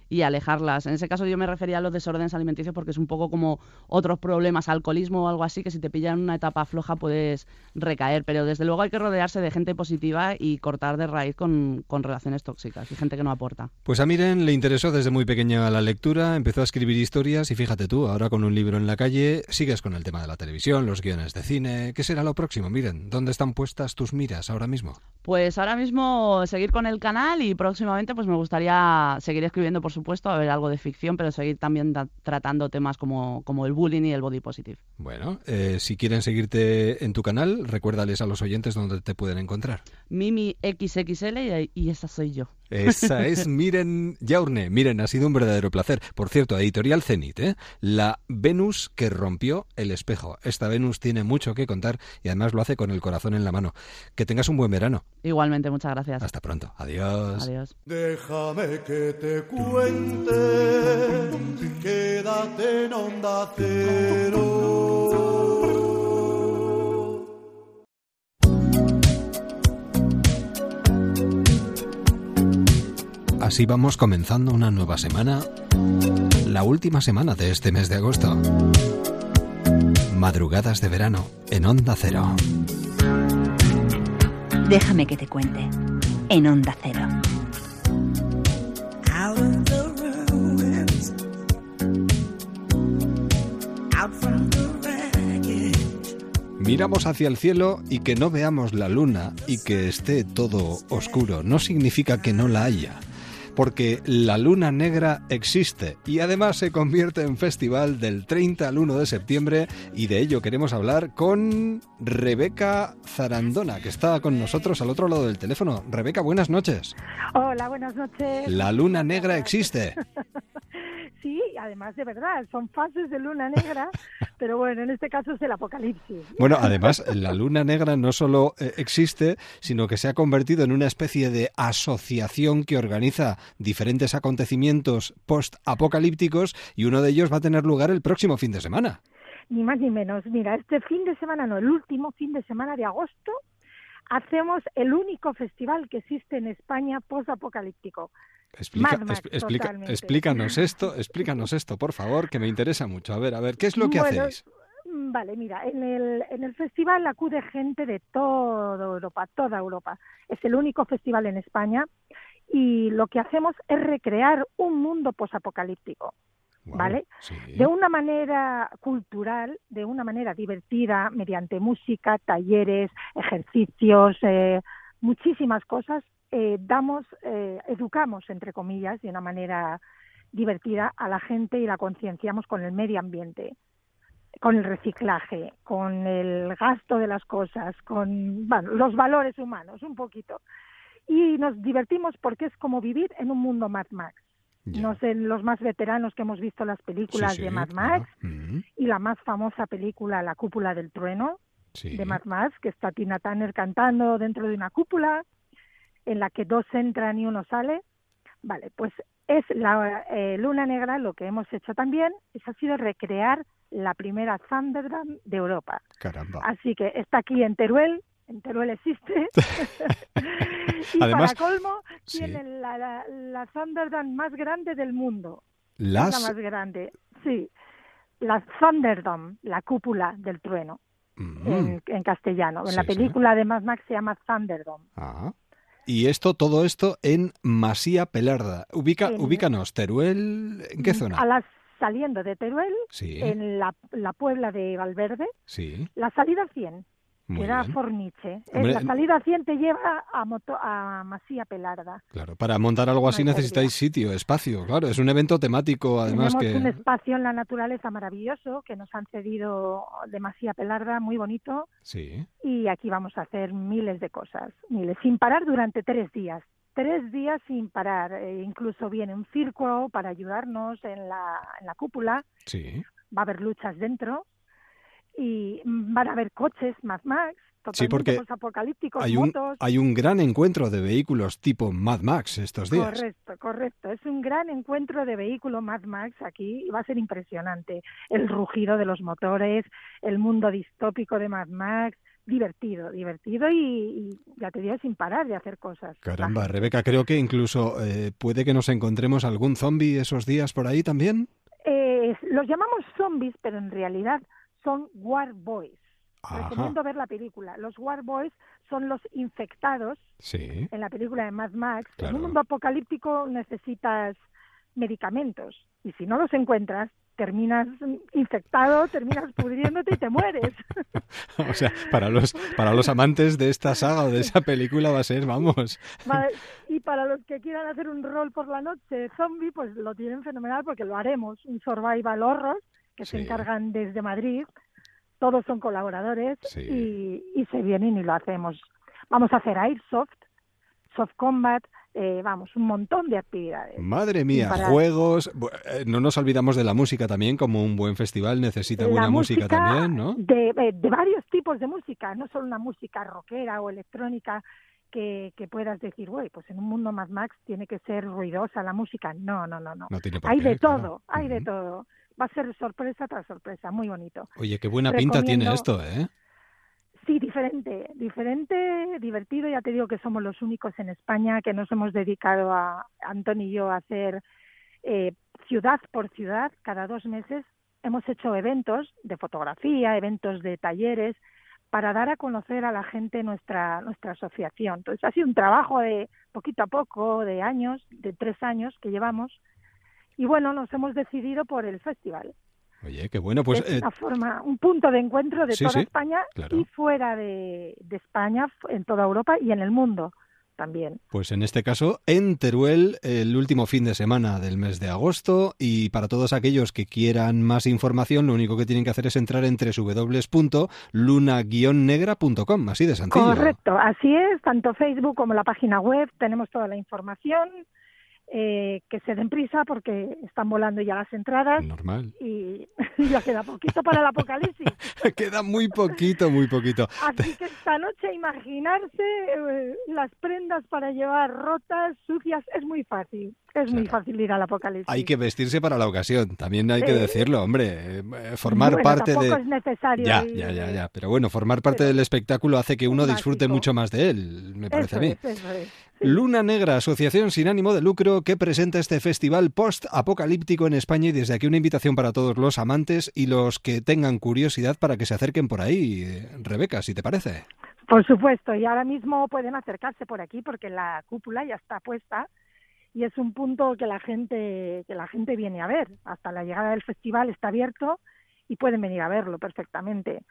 y alejarlas. En ese caso yo me refería a los desórdenes alimenticios porque es un poco como otros problemas, alcoholismo o algo así, que si te pillan en una etapa floja puedes recaer. Pero desde luego hay que rodearse de gente positiva y cortar de raíz con, relaciones tóxicas y gente que no aporta. Pues a Miren le interesó desde muy pequeña la lectura, empezó a escribir historias y fíjate tú, ahora con un libro en la calle, sigues con el tema de la televisión, los guiones de cine. ¿Qué será lo próximo? Miren, ¿dónde están puestas tus miras ahora mismo? Pues ahora mismo seguir con el canal y próximamente pues me gustaría seguir escribiendo por supuesto, a ver algo de ficción, pero seguir también tratando temas como, como el bullying y el body positive. Bueno, eh, si quieren seguirte en tu canal, recuérdales a los oyentes dónde te pueden encontrar. Mimi XXL y, y esa soy yo. Esa es Miren Yaurne. Miren, ha sido un verdadero placer. Por cierto, editorial Zenit, ¿eh? La Venus que rompió el espejo. Esta Venus tiene mucho que contar y además lo hace con el corazón en la mano. Que tengas un buen verano. Igualmente, muchas gracias. Hasta pronto. Adiós. Adiós. Déjame que te cuente, quédate en onda cero. Así vamos comenzando una nueva semana, la última semana de este mes de agosto. Madrugadas de verano en Onda Cero. Déjame que te cuente. En Onda Cero. Miramos hacia el cielo y que no veamos la luna y que esté todo oscuro no significa que no la haya. Porque la luna negra existe y además se convierte en festival del 30 al 1 de septiembre y de ello queremos hablar con Rebeca Zarandona, que está con nosotros al otro lado del teléfono. Rebeca, buenas noches. Hola, buenas noches. La luna negra existe. <laughs> Sí, además de verdad, son fases de luna negra, <laughs> pero bueno, en este caso es el apocalipsis. Bueno, además, la luna negra no solo eh, existe, sino que se ha convertido en una especie de asociación que organiza diferentes acontecimientos post-apocalípticos y uno de ellos va a tener lugar el próximo fin de semana. Ni más ni menos. Mira, este fin de semana, no, el último fin de semana de agosto, hacemos el único festival que existe en España post-apocalíptico. Explica- Mad Max, es- explica- totalmente. explícanos esto, explícanos esto, por favor, que me interesa mucho. A ver, a ver, ¿qué es lo que Bueno, hacéis? mm, Vale, mira, en el, en el festival acude gente de toda Europa, toda Europa. Es el único festival en España y lo que hacemos es recrear un mundo posapocalíptico, ¿vale? Sí. De una manera cultural, de una manera divertida, mediante música, talleres, ejercicios, eh, muchísimas cosas, eh, damos, eh, educamos, entre comillas, de una manera divertida a la gente y la concienciamos con el medio ambiente, con el reciclaje, con el gasto de las cosas, con bueno, los valores humanos, un poquito. Y nos divertimos porque es como vivir en un mundo Mad Max. No sé, los más veteranos que hemos visto las películas Sí, de Mad claro. Max y la más famosa película La cúpula del trueno sí. de Mad Max, que está Tina Turner cantando dentro de una cúpula en la que dos entran y uno sale. Vale, pues es la eh, Luna Negra lo que hemos hecho también, es ha sido recrear la primera Thunderdome de Europa. Caramba. Así que está aquí en Teruel, en Teruel existe. <laughs> <laughs> y Además, para colmo, sí. tienen la, la, la Thunderdome más grande del mundo. Es la más grande, sí. La Thunderdome, la cúpula del trueno, Mm, en, en castellano. En Sí, la sí. película de Mad Max se llama Thunderdome. ah. Y esto, todo esto en Masía Pelarda. Ubica, En- ubícanos, Teruel, ¿en qué zona? A las, saliendo de Teruel, Sí. en la, la Puebla de Valverde, Sí, la salida 100, muy da bien. Forniche. Es Hombre, la salida 100 te lleva a, moto, a Masía Pelarda. Claro, para montar algo así No necesitáis sitio, espacio, claro. Es un evento temático, además Tenemos un que... espacio en la naturaleza maravilloso que nos han cedido de Masía Pelarda, muy bonito, Sí, y aquí vamos a hacer miles de cosas, miles, sin parar durante tres días. Tres días sin parar. Eh, incluso viene un circo para ayudarnos en la, en la cúpula. sí. Va a haber luchas dentro y van a haber coches Mad Max, Sí, porque totalmente apocalípticos, Hay un, motos. hay un gran encuentro de vehículos tipo Mad Max estos días. Correcto, correcto. Es un gran encuentro de vehículo Mad Max aquí y va a ser impresionante. El rugido de los motores, el mundo distópico de Mad Max, divertido, divertido y, y ya te digo, sin parar de hacer cosas. Caramba, Rebeca, creo que incluso eh, puede que nos encontremos algún zombie esos días por ahí también. Eh, los llamamos zombies, pero en realidad son War Boys. Ajá. Recomiendo ver la película. Los War Boys son los infectados Sí. en la película de Mad Max. Claro. En un mundo apocalíptico necesitas medicamentos y si no los encuentras, terminas infectado, terminas pudriéndote y te mueres. <laughs> O sea, para los, para los amantes de esta saga o de esa película va a ser, vamos. Vale, Y para los que quieran hacer un rol por la noche zombie, pues lo tienen fenomenal porque lo haremos. Un survival horror que se encargan desde Madrid. Todos son colaboradores Sí. y, y se vienen y lo hacemos. Vamos a hacer airsoft, soft combat, eh, vamos, un montón de actividades. Madre mía, para- juegos. eh, No nos olvidamos de la música también, como un buen festival necesita La buena música, también, ¿no? De, eh, de varios tipos de música, no solo una música rockera o electrónica que, que puedas decir, güey, pues en un mundo más Max tiene que ser ruidosa la música. No, no, no, no. No tiene por hay qué, de claro. todo, hay de todo. Va a ser sorpresa tras sorpresa, muy bonito. Oye, qué buena pinta tiene esto, ¿eh? Sí, diferente, diferente, divertido. Ya te digo que somos los únicos en España que nos hemos dedicado a, Antón y yo, a hacer eh, ciudad por ciudad, cada dos meses. Hemos hecho eventos de fotografía, eventos de talleres, para dar a conocer a la gente nuestra, nuestra asociación. Entonces, ha sido un trabajo de poquito a poco, de años, de tres años que llevamos. Y bueno, nos hemos decidido por el festival Oye, qué bueno. Pues es eh, una forma, un punto de encuentro de sí, toda sí, España claro. y fuera de, de España, en toda Europa y en el mundo también. Pues en este caso, en Teruel, el último fin de semana del mes de agosto. Y para todos aquellos que quieran más información, lo único que tienen que hacer es entrar en www.luna-negra.com, así de sencillo. Correcto, así es, tanto Facebook como la página web, tenemos toda la información. Eh, que se den prisa porque están volando ya las entradas Normal. y <laughs> ya queda poquito para el apocalipsis. <laughs> Queda muy poquito, muy poquito. Así que esta noche imaginarse eh, las prendas para llevar rotas, sucias, es muy fácil. Es muy fácil ir al apocalipsis. Hay que vestirse para la ocasión, también hay que Eh, decirlo, hombre. eh, formar Bueno, parte de... es necesario Ya, ya, ya, ya. Pero bueno, formar parte del espectáculo hace que uno disfrute mucho más de él, me parece a mí. es, eso es. Luna Negra, asociación sin ánimo de lucro que presenta este festival post-apocalíptico en España y desde aquí una invitación para todos los amantes y los que tengan curiosidad para que se acerquen por ahí. Eh, Rebeca, si te parece. Por supuesto, y ahora mismo pueden acercarse por aquí porque la cúpula ya está puesta y es un punto que la gente que la gente viene a ver. Hasta la llegada del festival está abierto y pueden venir a verlo perfectamente.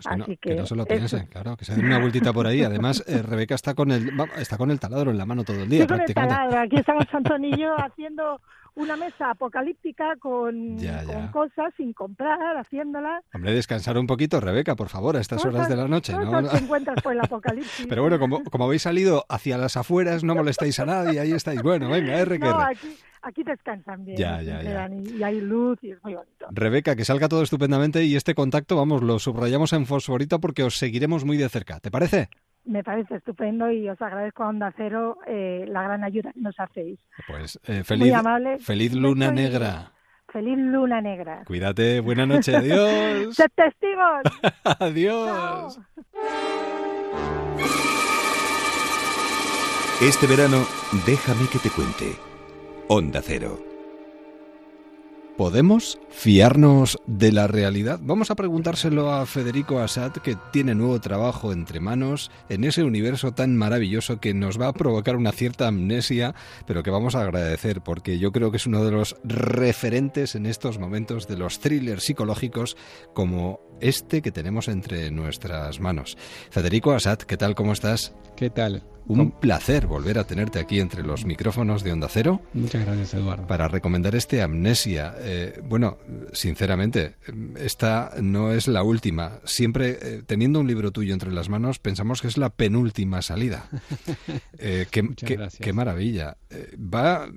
Pues que, no, Así que no se lo eso. piensen, claro, que se den una vueltita por ahí. Además, eh, Rebeca está con el está con el taladro en la mano todo el día, Estoy con el taladro. Aquí estamos Antón y yo haciendo una mesa apocalíptica con, Ya, con ya. cosas sin comprar, haciéndola. Hombre, descansar un poquito, Rebeca, por favor, a estas horas de la noche, ¿no? Que encuentras por el apocalipsis. Pero bueno, como, como habéis salido hacia las afueras, no molestáis a nadie, ahí estáis. Bueno, venga, R que no, aquí, aquí descansan bien. Ya, ya, ya. y hay luz y es muy bonito. Rebeca, que salga todo estupendamente y este contacto, vamos, lo subrayamos en fosforito porque os seguiremos muy de cerca. ¿Te parece? Me parece estupendo y os agradezco a Onda Cero eh, la gran ayuda que nos hacéis. Pues eh, Muy feliz, amable. feliz Un luna negra. Feliz luna negra. Cuídate, buena noche, adiós. <laughs> ¡Sed testigos! <laughs> adiós. Este verano, déjame que te cuente. Onda Cero. ¿Podemos fiarnos de la realidad? Vamos a preguntárselo a Federico Assad, que tiene nuevo trabajo entre manos en ese universo tan maravilloso que nos va a provocar una cierta amnesia, pero que vamos a agradecer porque yo creo que es uno de los referentes en estos momentos de los thrillers psicológicos como este que tenemos entre nuestras manos. Federico Assad, ¿qué tal? ¿Cómo estás? ¿Qué tal? Un placer volver a tenerte aquí entre los micrófonos de Onda Cero Muchas gracias, Eduardo. para recomendar este Amnesia. Eh, bueno, sinceramente, esta no es la última. Siempre, eh, teniendo un libro tuyo entre las manos, pensamos que es la penúltima salida. <laughs> Eh, qué, qué- qué maravilla. Eh, va,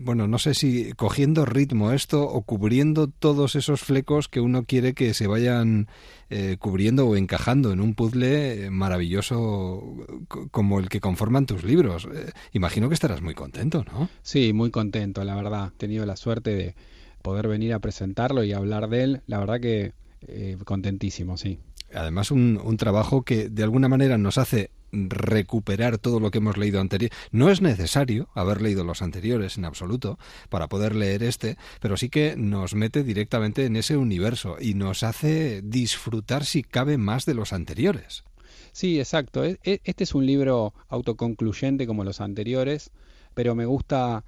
bueno, no sé si cogiendo ritmo esto o cubriendo todos esos flecos que uno quiere que se vayan eh, cubriendo o encajando en un puzzle eh, maravilloso co- como el que conforman tus libros. Eh, imagino que estarás muy contento, ¿no? Sí, muy contento, la verdad. He tenido la suerte de poder venir a presentarlo y hablar de él. La verdad que eh, contentísimo, sí. Además, un, un trabajo que de alguna manera nos hace recuperar todo lo que hemos leído anterior. No es necesario haber leído los anteriores en absoluto para poder leer este, pero sí que nos mete directamente en ese universo y nos hace disfrutar si cabe más de los anteriores. Sí, exacto. E- e- Este es un libro autoconcluyente como los anteriores, pero me gusta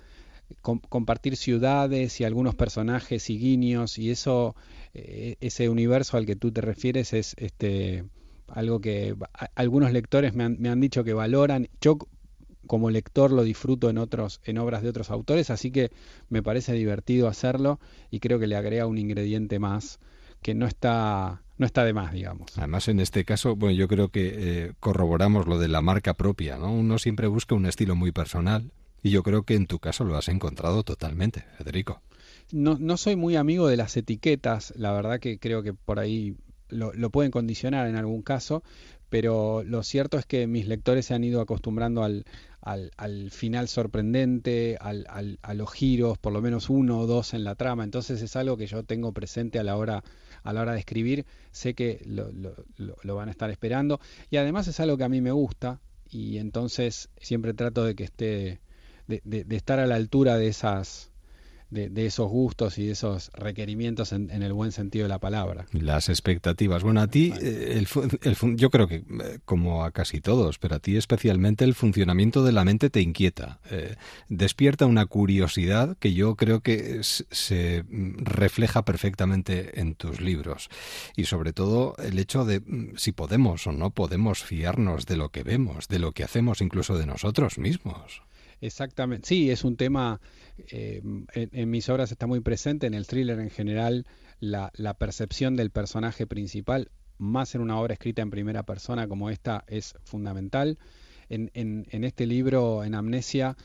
com- compartir ciudades y algunos personajes y guiños y eso, eh, ese universo al que tú te refieres es este algo que a- algunos lectores me han, me han dicho que valoran. Yo como lector lo disfruto en otros, en obras de otros autores, así que me parece divertido hacerlo y creo que le agrega un ingrediente más que no está no está de más, digamos. Además, en este caso, bueno, yo creo que eh, corroboramos lo de la marca propia, ¿no? Uno siempre busca un estilo muy personal y yo creo que en tu caso lo has encontrado totalmente, Federico. No, no soy muy amigo de las etiquetas, la verdad que creo que por ahí lo, lo pueden condicionar en algún caso, pero lo cierto es que mis lectores se han ido acostumbrando al, al, al final sorprendente, al, al, a los giros, por lo menos uno o dos en la trama, entonces es algo que yo tengo presente a la hora a la hora de escribir, sé que lo, lo, lo, van a estar esperando. Y además es algo que a mí me gusta y entonces siempre trato de que esté de, de, de estar a la altura de esas de, de, esos gustos y de esos requerimientos en, en, el buen sentido de la palabra. Las expectativas. Bueno, a ti, eh, el, el, yo creo que eh, como a casi todos, pero a ti especialmente el funcionamiento de la mente te inquieta. Eh, despierta una curiosidad que yo creo que se refleja perfectamente en tus libros. Y sobre todo el hecho de mm, si podemos o no podemos fiarnos de lo que vemos, de lo que hacemos, incluso de nosotros mismos. Exactamente, sí, es un tema, eh, en, mis obras está muy presente, en el thriller en general, la, percepción del personaje principal, más en una obra escrita en primera persona como esta, es fundamental. En, en, en este libro, en Amnesia,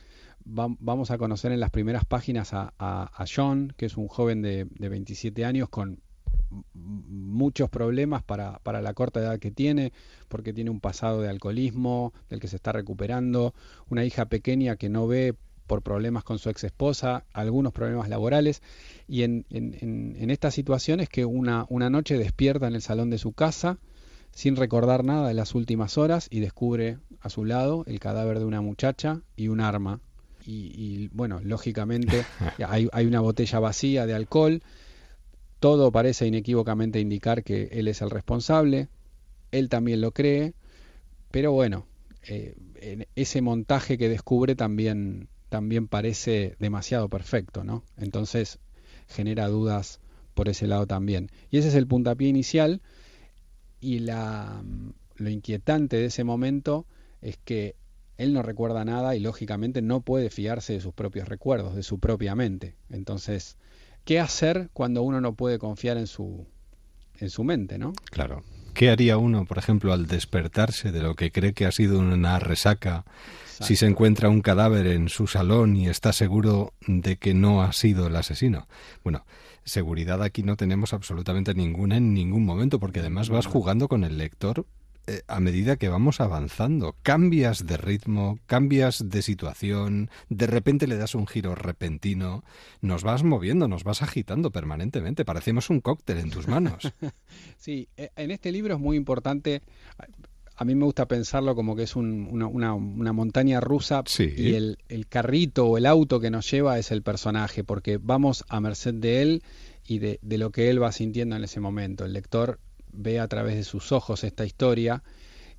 va, vamos a conocer en las primeras páginas a John, que es un joven de, de 27 años con muchos problemas para, para, la corta edad que tiene, porque tiene un pasado de alcoholismo del que se está recuperando, una hija pequeña que no ve por problemas con su ex esposa, algunos problemas laborales, y en, en, en esta situación es que una, una noche despierta en el salón de su casa sin recordar nada de las últimas horas y descubre a su lado el cadáver de una muchacha y un arma. Y, y bueno, lógicamente <laughs> hay, hay una botella vacía de alcohol, todo parece inequívocamente indicar que él es el responsable, él también lo cree, pero bueno, eh, ese montaje que descubre también, también parece demasiado perfecto, ¿no? Entonces genera dudas por ese lado también. Y ese es el puntapié inicial y la, lo inquietante de ese momento es que él no recuerda nada y lógicamente no puede fiarse de sus propios recuerdos, de su propia mente. Entonces, qué hacer cuando uno no puede confiar en su, en su mente, ¿no? Claro. ¿Qué haría uno, por ejemplo, al despertarse de lo que cree que ha sido una resaca, Exacto. si se encuentra un cadáver en su salón y está seguro de que no ha sido el asesino? Bueno, seguridad aquí no tenemos absolutamente ninguna en ningún momento, porque además vas jugando con el lector eh, a medida que vamos avanzando. Cambias de ritmo, cambias de situación, de repente le das un giro repentino, nos vas moviendo, nos vas agitando permanentemente, parecemos un cóctel en tus manos. <laughs> sí, e, en este libro es muy importante a mí me gusta pensarlo como que es un, una, una, una, montaña rusa sí. y el, el, carrito o el auto que nos lleva es el personaje, porque vamos a merced de él y de, de, lo que él va sintiendo en ese momento. El lector ve a través de sus ojos esta historia.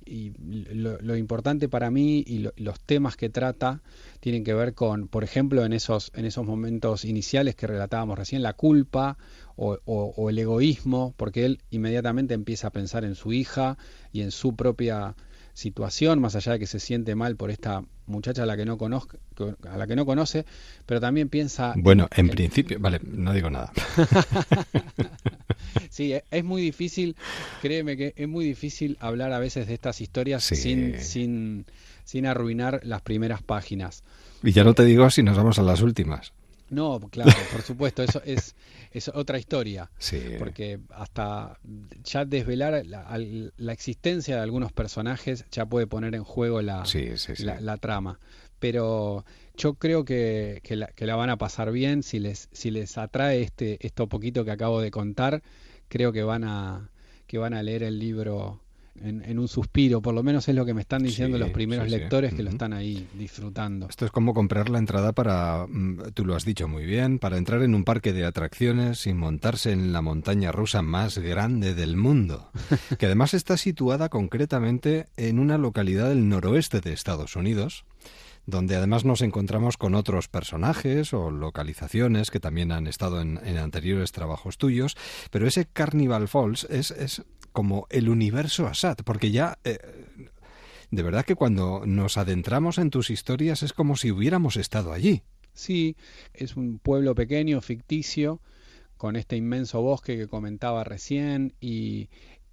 Y lo, importante para mí y lo, los temas que trata tienen que ver con, por ejemplo, en esos, en esos momentos iniciales que relatábamos recién, la culpa o, el egoísmo, porque él inmediatamente empieza a pensar en su hija y en su propia situación, más allá de que se siente mal por esta muchacha a la que no conozco, a la que no conoce, pero también piensa Bueno, en, en principio, vale, no digo nada. <laughs> sí, es muy difícil, créeme que es muy difícil hablar a veces de estas historias sí. sin, sin, sin arruinar las primeras páginas. Y ya no te digo si nos vamos a las últimas. No, claro, por supuesto, eso es, es otra historia. Sí. Porque hasta ya desvelar la, la, existencia de algunos personajes ya puede poner en juego la, sí, sí, la, la trama. Pero yo creo que, que, la, que, la, van a pasar bien si les, si les atrae este, esto poquito que acabo de contar. Creo que van a, que van a leer el libro en, en, un suspiro, por lo menos es lo que me están diciendo sí, los primeros sí, lectores sí. que uh -huh. lo están ahí disfrutando. Esto es como comprar la entrada para, mm, tú lo has dicho muy bien, para entrar en un parque de atracciones y montarse en la montaña rusa más grande del mundo, <laughs> que además está situada concretamente en una localidad del noroeste de Estados Unidos donde además nos encontramos con otros personajes o localizaciones que también han estado en, en anteriores trabajos tuyos, pero ese Carnival Falls es, es como el universo Assad, porque ya... Eh, de verdad que cuando nos adentramos en tus historias es como si hubiéramos estado allí. Sí, es un pueblo pequeño, ficticio, con este inmenso bosque que comentaba recién y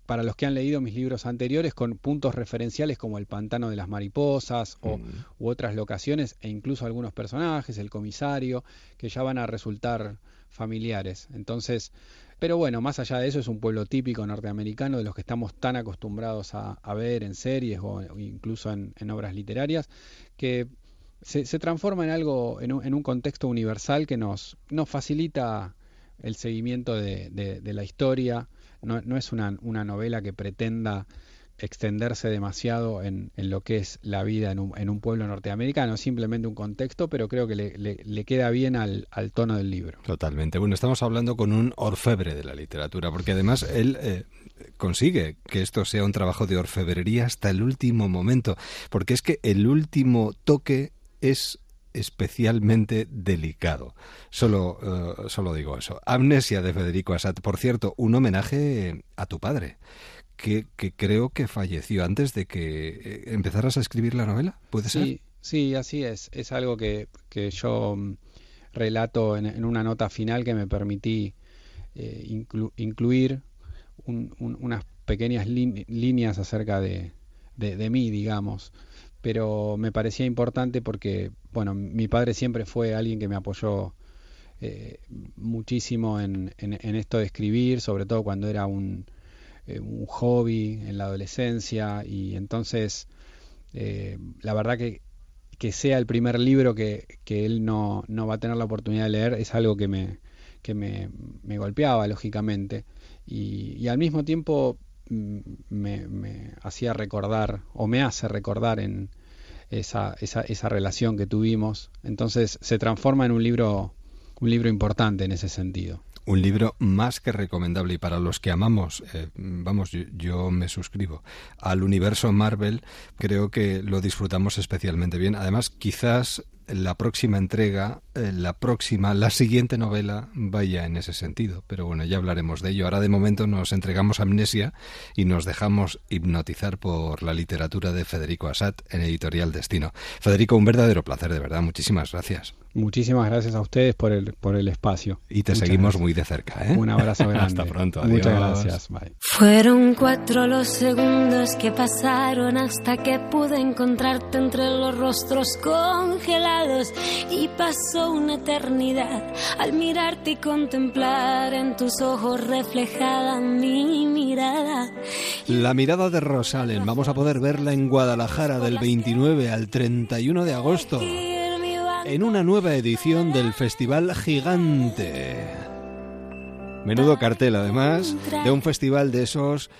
para los que han leído mis libros anteriores con puntos referenciales como el pantano de las mariposas o, Mm. u otras locaciones e incluso algunos personajes, el comisario, que ya van a resultar familiares. Entonces, pero bueno, más allá de eso es un pueblo típico norteamericano de los que estamos tan acostumbrados a, ver en series o, incluso en, obras literarias, que se, transforma en algo, en un, en un contexto universal que nos, nos facilita el seguimiento de, de- de la historia. No, es una novela que pretenda extenderse demasiado en, en lo que es la vida en un, en un pueblo norteamericano, simplemente un contexto, pero creo que le, le- queda bien al, al tono del libro. Totalmente. Bueno, estamos hablando con un orfebre de la literatura, porque además él eh, consigue que esto sea un trabajo de orfebrería hasta el último momento, porque es que el último toque es especialmente delicado. Solo, eh, solo digo eso. Amnesia de Federico Assad. Por cierto, un homenaje a tu padre, que, creo que falleció antes de que eh, empezaras a escribir la novela. ¿Puede ser? Sí, sí, así es. Es algo que, que yo mm, relato en, una nota final que me permití eh, inclu- incluir un- un- unas pequeñas líneas acerca de, de, mí, digamos. Pero me parecía importante porque, bueno, mi padre siempre fue alguien que me apoyó eh, muchísimo en- en esto de escribir, sobre todo cuando era un, eh, un hobby en la adolescencia y entonces eh, la verdad que, que sea el primer libro que, que él no, no va a tener la oportunidad de leer es algo que me, que me, me golpeaba, lógicamente, y, y al mismo tiempo mm, me, me hacía recordar, o me hace recordar en esa, esa, esa relación que tuvimos. Entonces se transforma en un libro, un libro importante en ese sentido. Un libro más que recomendable y para los que amamos, eh, vamos, yo, yo me suscribo al universo Marvel, creo que lo disfrutamos especialmente bien. Además, quizás la próxima entrega, eh, la próxima, la siguiente novela vaya en ese sentido. Pero bueno, ya hablaremos de ello. Ahora de momento nos entregamos Amnesia y nos dejamos hipnotizar por la literatura de Federico Assad en Editorial Destino. Federico, un verdadero placer, de verdad. Muchísimas gracias. Muchísimas gracias a ustedes por el, por el espacio. Y te Muchas seguimos gracias. muy de cerca. ¿eh? Un abrazo <laughs> grande. Hasta pronto. Muchas adiós. gracias. Bye. Fueron cuatro los segundos que pasaron hasta que pude encontrarte entre los rostros congelados y pasó una eternidad al mirarte y contemplar en tus ojos reflejada mi mirada. La mirada de Rosalen, vamos a poder verla en Guadalajara del 29 al 31 de agosto, en una nueva edición del Festival Gigante. Menudo cartel, además, de un festival de esos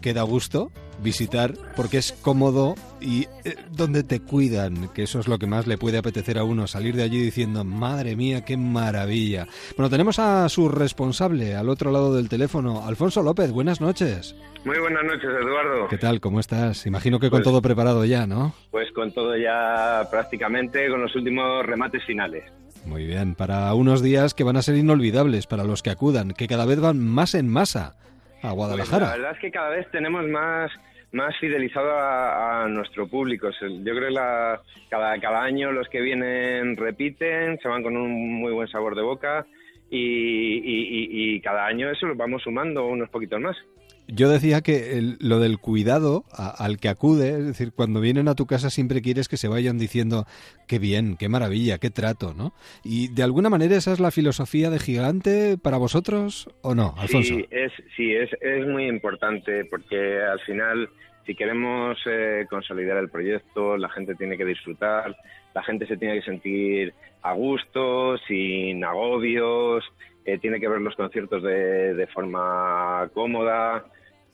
que da gusto visitar porque es cómodo y eh, donde te cuidan, que eso es lo que más le puede apetecer a uno, salir de allí diciendo, madre mía, qué maravilla. Bueno, tenemos a su responsable al otro lado del teléfono, Alfonso López, buenas noches. Muy buenas noches, Eduardo. ¿Qué tal? ¿Cómo estás? Imagino que con Pues- todo preparado ya, ¿no? Pues con todo ya prácticamente, con los últimos remates finales. Muy bien, para unos días que van a ser inolvidables para los que acudan, que cada vez van más en masa a Pues la Guadalajara. verdad es que cada vez tenemos más más fidelizado a, a nuestro público. Yo creo que la- cada, cada año los que vienen repiten, se van con un muy buen sabor de boca y, y- y- y cada año eso lo vamos sumando unos poquitos más. Yo decía que el- lo del cuidado a- al que acude, es decir, cuando vienen a tu casa siempre quieres que se vayan diciendo qué bien, qué maravilla, qué trato, ¿no? Y de alguna manera esa es la filosofía de Gigante para vosotros o no, Alfonso. Sí, es, sí es, es muy importante porque al final, si queremos eh, consolidar el proyecto, la gente tiene que disfrutar, la gente se tiene que sentir a gusto, sin agobios, eh, tiene que ver los conciertos de, de forma cómoda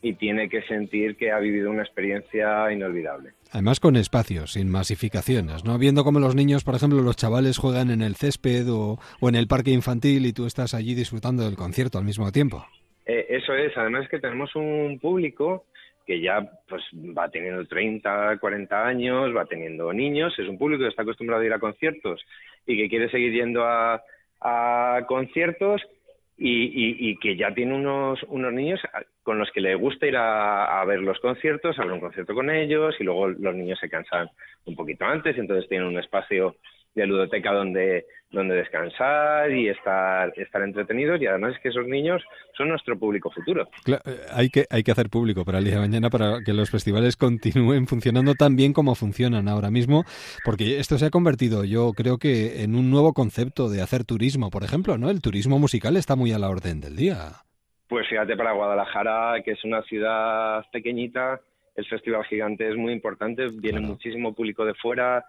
y tiene que sentir que ha vivido una experiencia inolvidable. Además con espacios, sin masificaciones, ¿no? Viendo cómo los niños, por ejemplo, los chavales juegan en el césped o, o en el parque infantil y tú estás allí disfrutando del concierto al mismo tiempo. Eh, eso es, además que tenemos un público que ya pues va teniendo 30, 40 años, va teniendo niños, es un público que está acostumbrado a ir a conciertos y que quiere seguir yendo a, a conciertos y, y- y que ya tiene unos, unos niños con los que le gusta ir a, ver los conciertos, a un concierto con ellos y luego los niños se cansan un poquito antes entonces tienen un espacio de ludoteca donde, donde descansar y estar, estar entretenidos y además es que esos niños son nuestro público futuro. Eh, hay, que, hay que hacer público para el día de mañana para que los festivales continúen funcionando tan bien como funcionan ahora mismo, porque esto se ha convertido, yo creo que, en un nuevo concepto de hacer turismo, por ejemplo, ¿no? El turismo musical está muy a la orden del día. Pues fíjate para Guadalajara, que es una ciudad pequeñita, el Festival Gigante es muy importante, viene muchísimo público de fuera,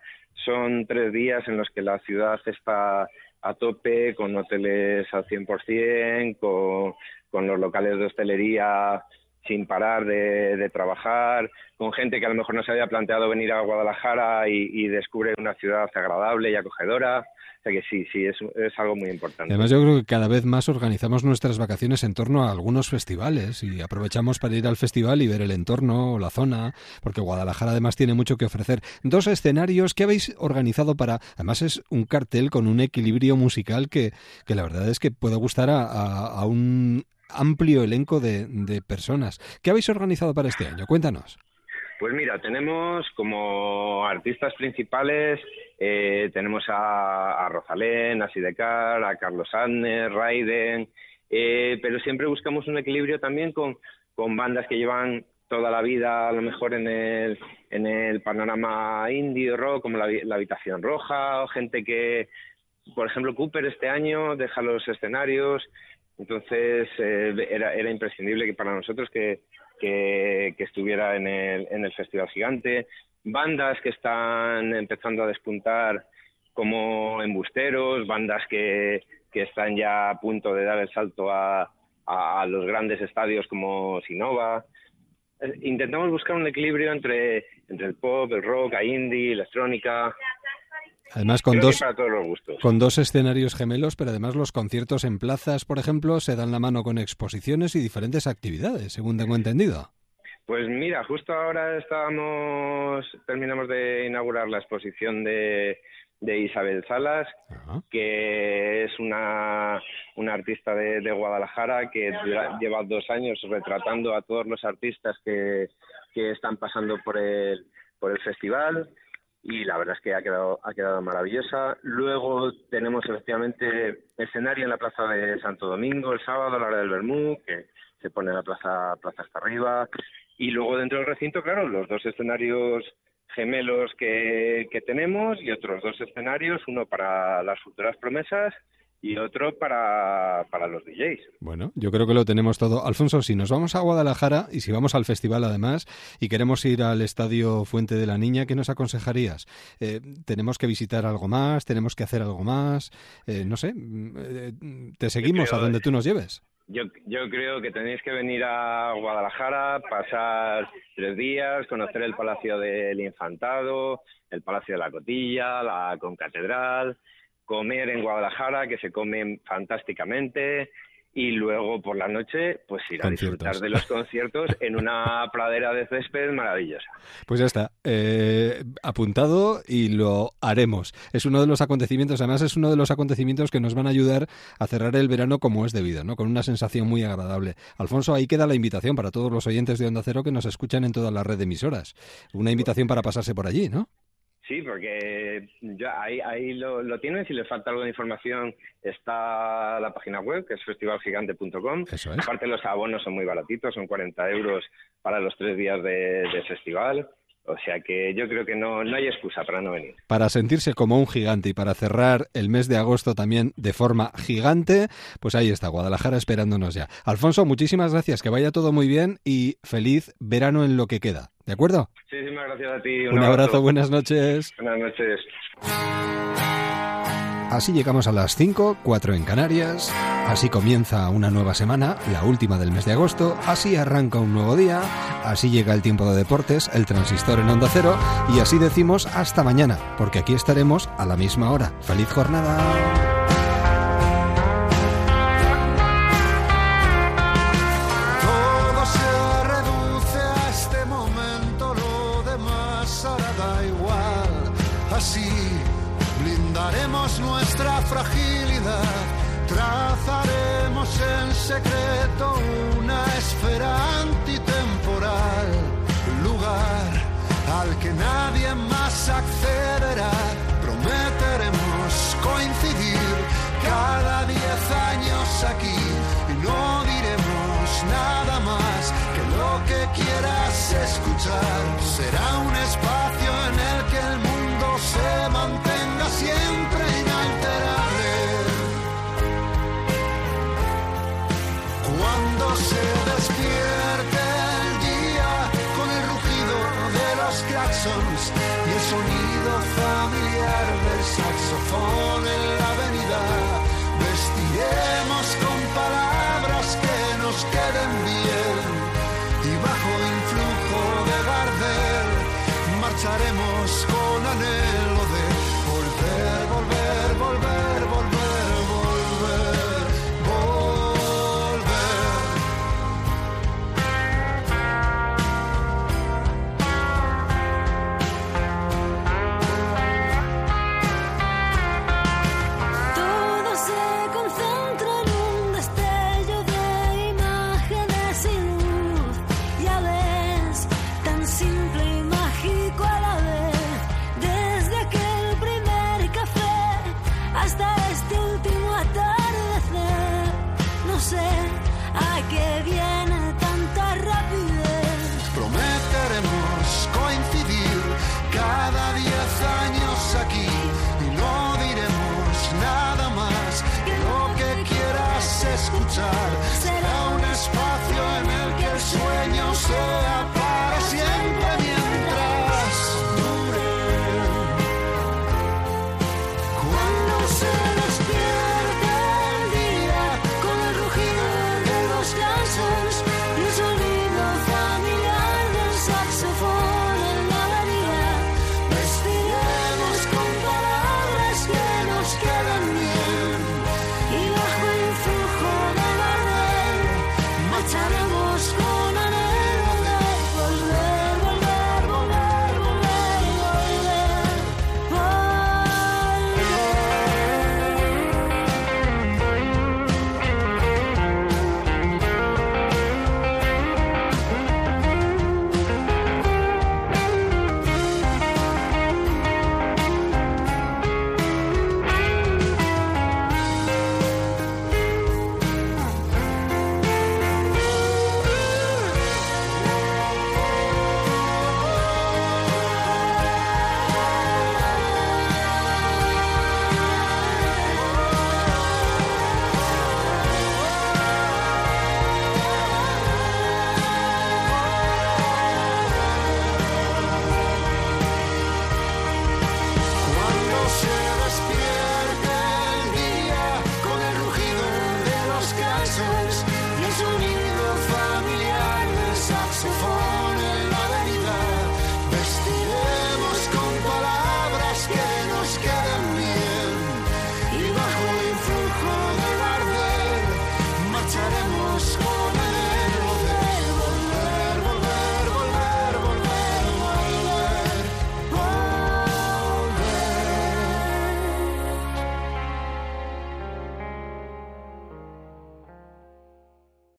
son tres días en los que la ciudad está a tope, con hoteles al 100%, con, con los locales de hostelería sin parar de, de trabajar, con gente que a lo mejor no se había planteado venir a Guadalajara y, y descubre una ciudad agradable y acogedora. O sea que sí, sí, es, es algo muy importante. Además, yo creo que cada vez más organizamos nuestras vacaciones en torno a algunos festivales y aprovechamos para ir al festival y ver el entorno o la zona, porque Guadalajara además tiene mucho que ofrecer. Dos escenarios que habéis organizado para, además es un cartel con un equilibrio musical que, que la verdad es que puede gustar a, a- a un amplio elenco de, de personas. ¿Qué habéis organizado para este año? Cuéntanos. Pues mira, tenemos como artistas principales, eh, tenemos a, Rosalén, a Sidecar, a Carlos Adner, Raiden, eh, pero siempre buscamos un equilibrio también con, con bandas que llevan toda la vida a lo mejor en el, en el panorama indie rock, como la, la Habitación Roja, o gente que, por ejemplo, Cooper este año deja los escenarios, entonces eh, era, era imprescindible que para nosotros que, que, que estuviera en el, en el Festival Gigante. Bandas que están empezando a despuntar como embusteros, bandas que, que están ya a punto de dar el salto a, a, los grandes estadios como Sinova. Eh, Intentamos buscar un equilibrio entre, entre el pop, el rock, a indie, electrónica. Además, con Creo dos, para todos los gustos. con dos escenarios gemelos, pero además los conciertos en plazas, por ejemplo, se dan la mano con exposiciones y diferentes actividades, según tengo entendido. Pues mira, justo ahora estábamos, terminamos de inaugurar la exposición de, de Isabel Salas, que es una, una artista de, de Guadalajara que lleva dos años retratando a todos los artistas que, que están pasando por el, por el festival y la verdad es que ha quedado, ha quedado maravillosa. Luego tenemos efectivamente escenario en la Plaza de Santo Domingo el sábado a la hora del Bermú, que se pone la plaza, plaza hasta arriba. Y luego dentro del recinto, claro, los dos escenarios gemelos que, que tenemos y otros dos escenarios, uno para las futuras promesas y otro para, para los DJs. Bueno, yo creo que lo tenemos todo. Alfonso, si nos vamos a Guadalajara y si vamos al festival además y queremos ir al estadio Fuente de la Niña, ¿qué nos aconsejarías? Eh, ¿Tenemos que visitar algo más? ¿Tenemos que hacer algo más? Eh, no sé, eh, te seguimos creo- a donde tú nos lleves. Yo, yo creo que tenéis que venir a Guadalajara, pasar tres días, conocer el Palacio del Infantado, el Palacio de la Cotilla, la Concatedral, comer en Guadalajara, que se come fantásticamente, y luego por la noche, pues ir a disfrutar de los conciertos en una <laughs> pradera de césped maravillosa. Pues ya está, eh, apuntado y lo haremos. Es uno de los acontecimientos, además es uno de los acontecimientos que nos van a ayudar a cerrar el verano como es debido, ¿no? Con una sensación muy agradable. Alfonso, ahí queda la invitación para todos los oyentes de Onda Cero que nos escuchan en toda la red de emisoras. Una invitación para pasarse por allí, ¿no? Sí, porque ya ahí, ahí lo, lo tienen. Si les falta algo de información, está la página web, que es festivalgigante.com. Es. Aparte, los abonos son muy baratitos, son 40 euros para los tres días de, de festival. O sea que yo creo que no, no hay excusa para no venir. Para sentirse como un gigante y para cerrar el mes de agosto también de forma gigante, pues ahí está, Guadalajara esperándonos ya. Alfonso, muchísimas gracias, que vaya todo muy bien y feliz verano en lo que queda. ¿De acuerdo? Muchísimas gracias a ti. Un abrazo, buenas noches. Buenas noches. Así llegamos a las 5, 4 en Canarias. Así comienza una nueva semana, la última del mes de agosto. Así arranca un nuevo día. Así llega el tiempo de deportes, el transistor en onda cero. Y así decimos hasta mañana, porque aquí estaremos a la misma hora. ¡Feliz jornada! aquí.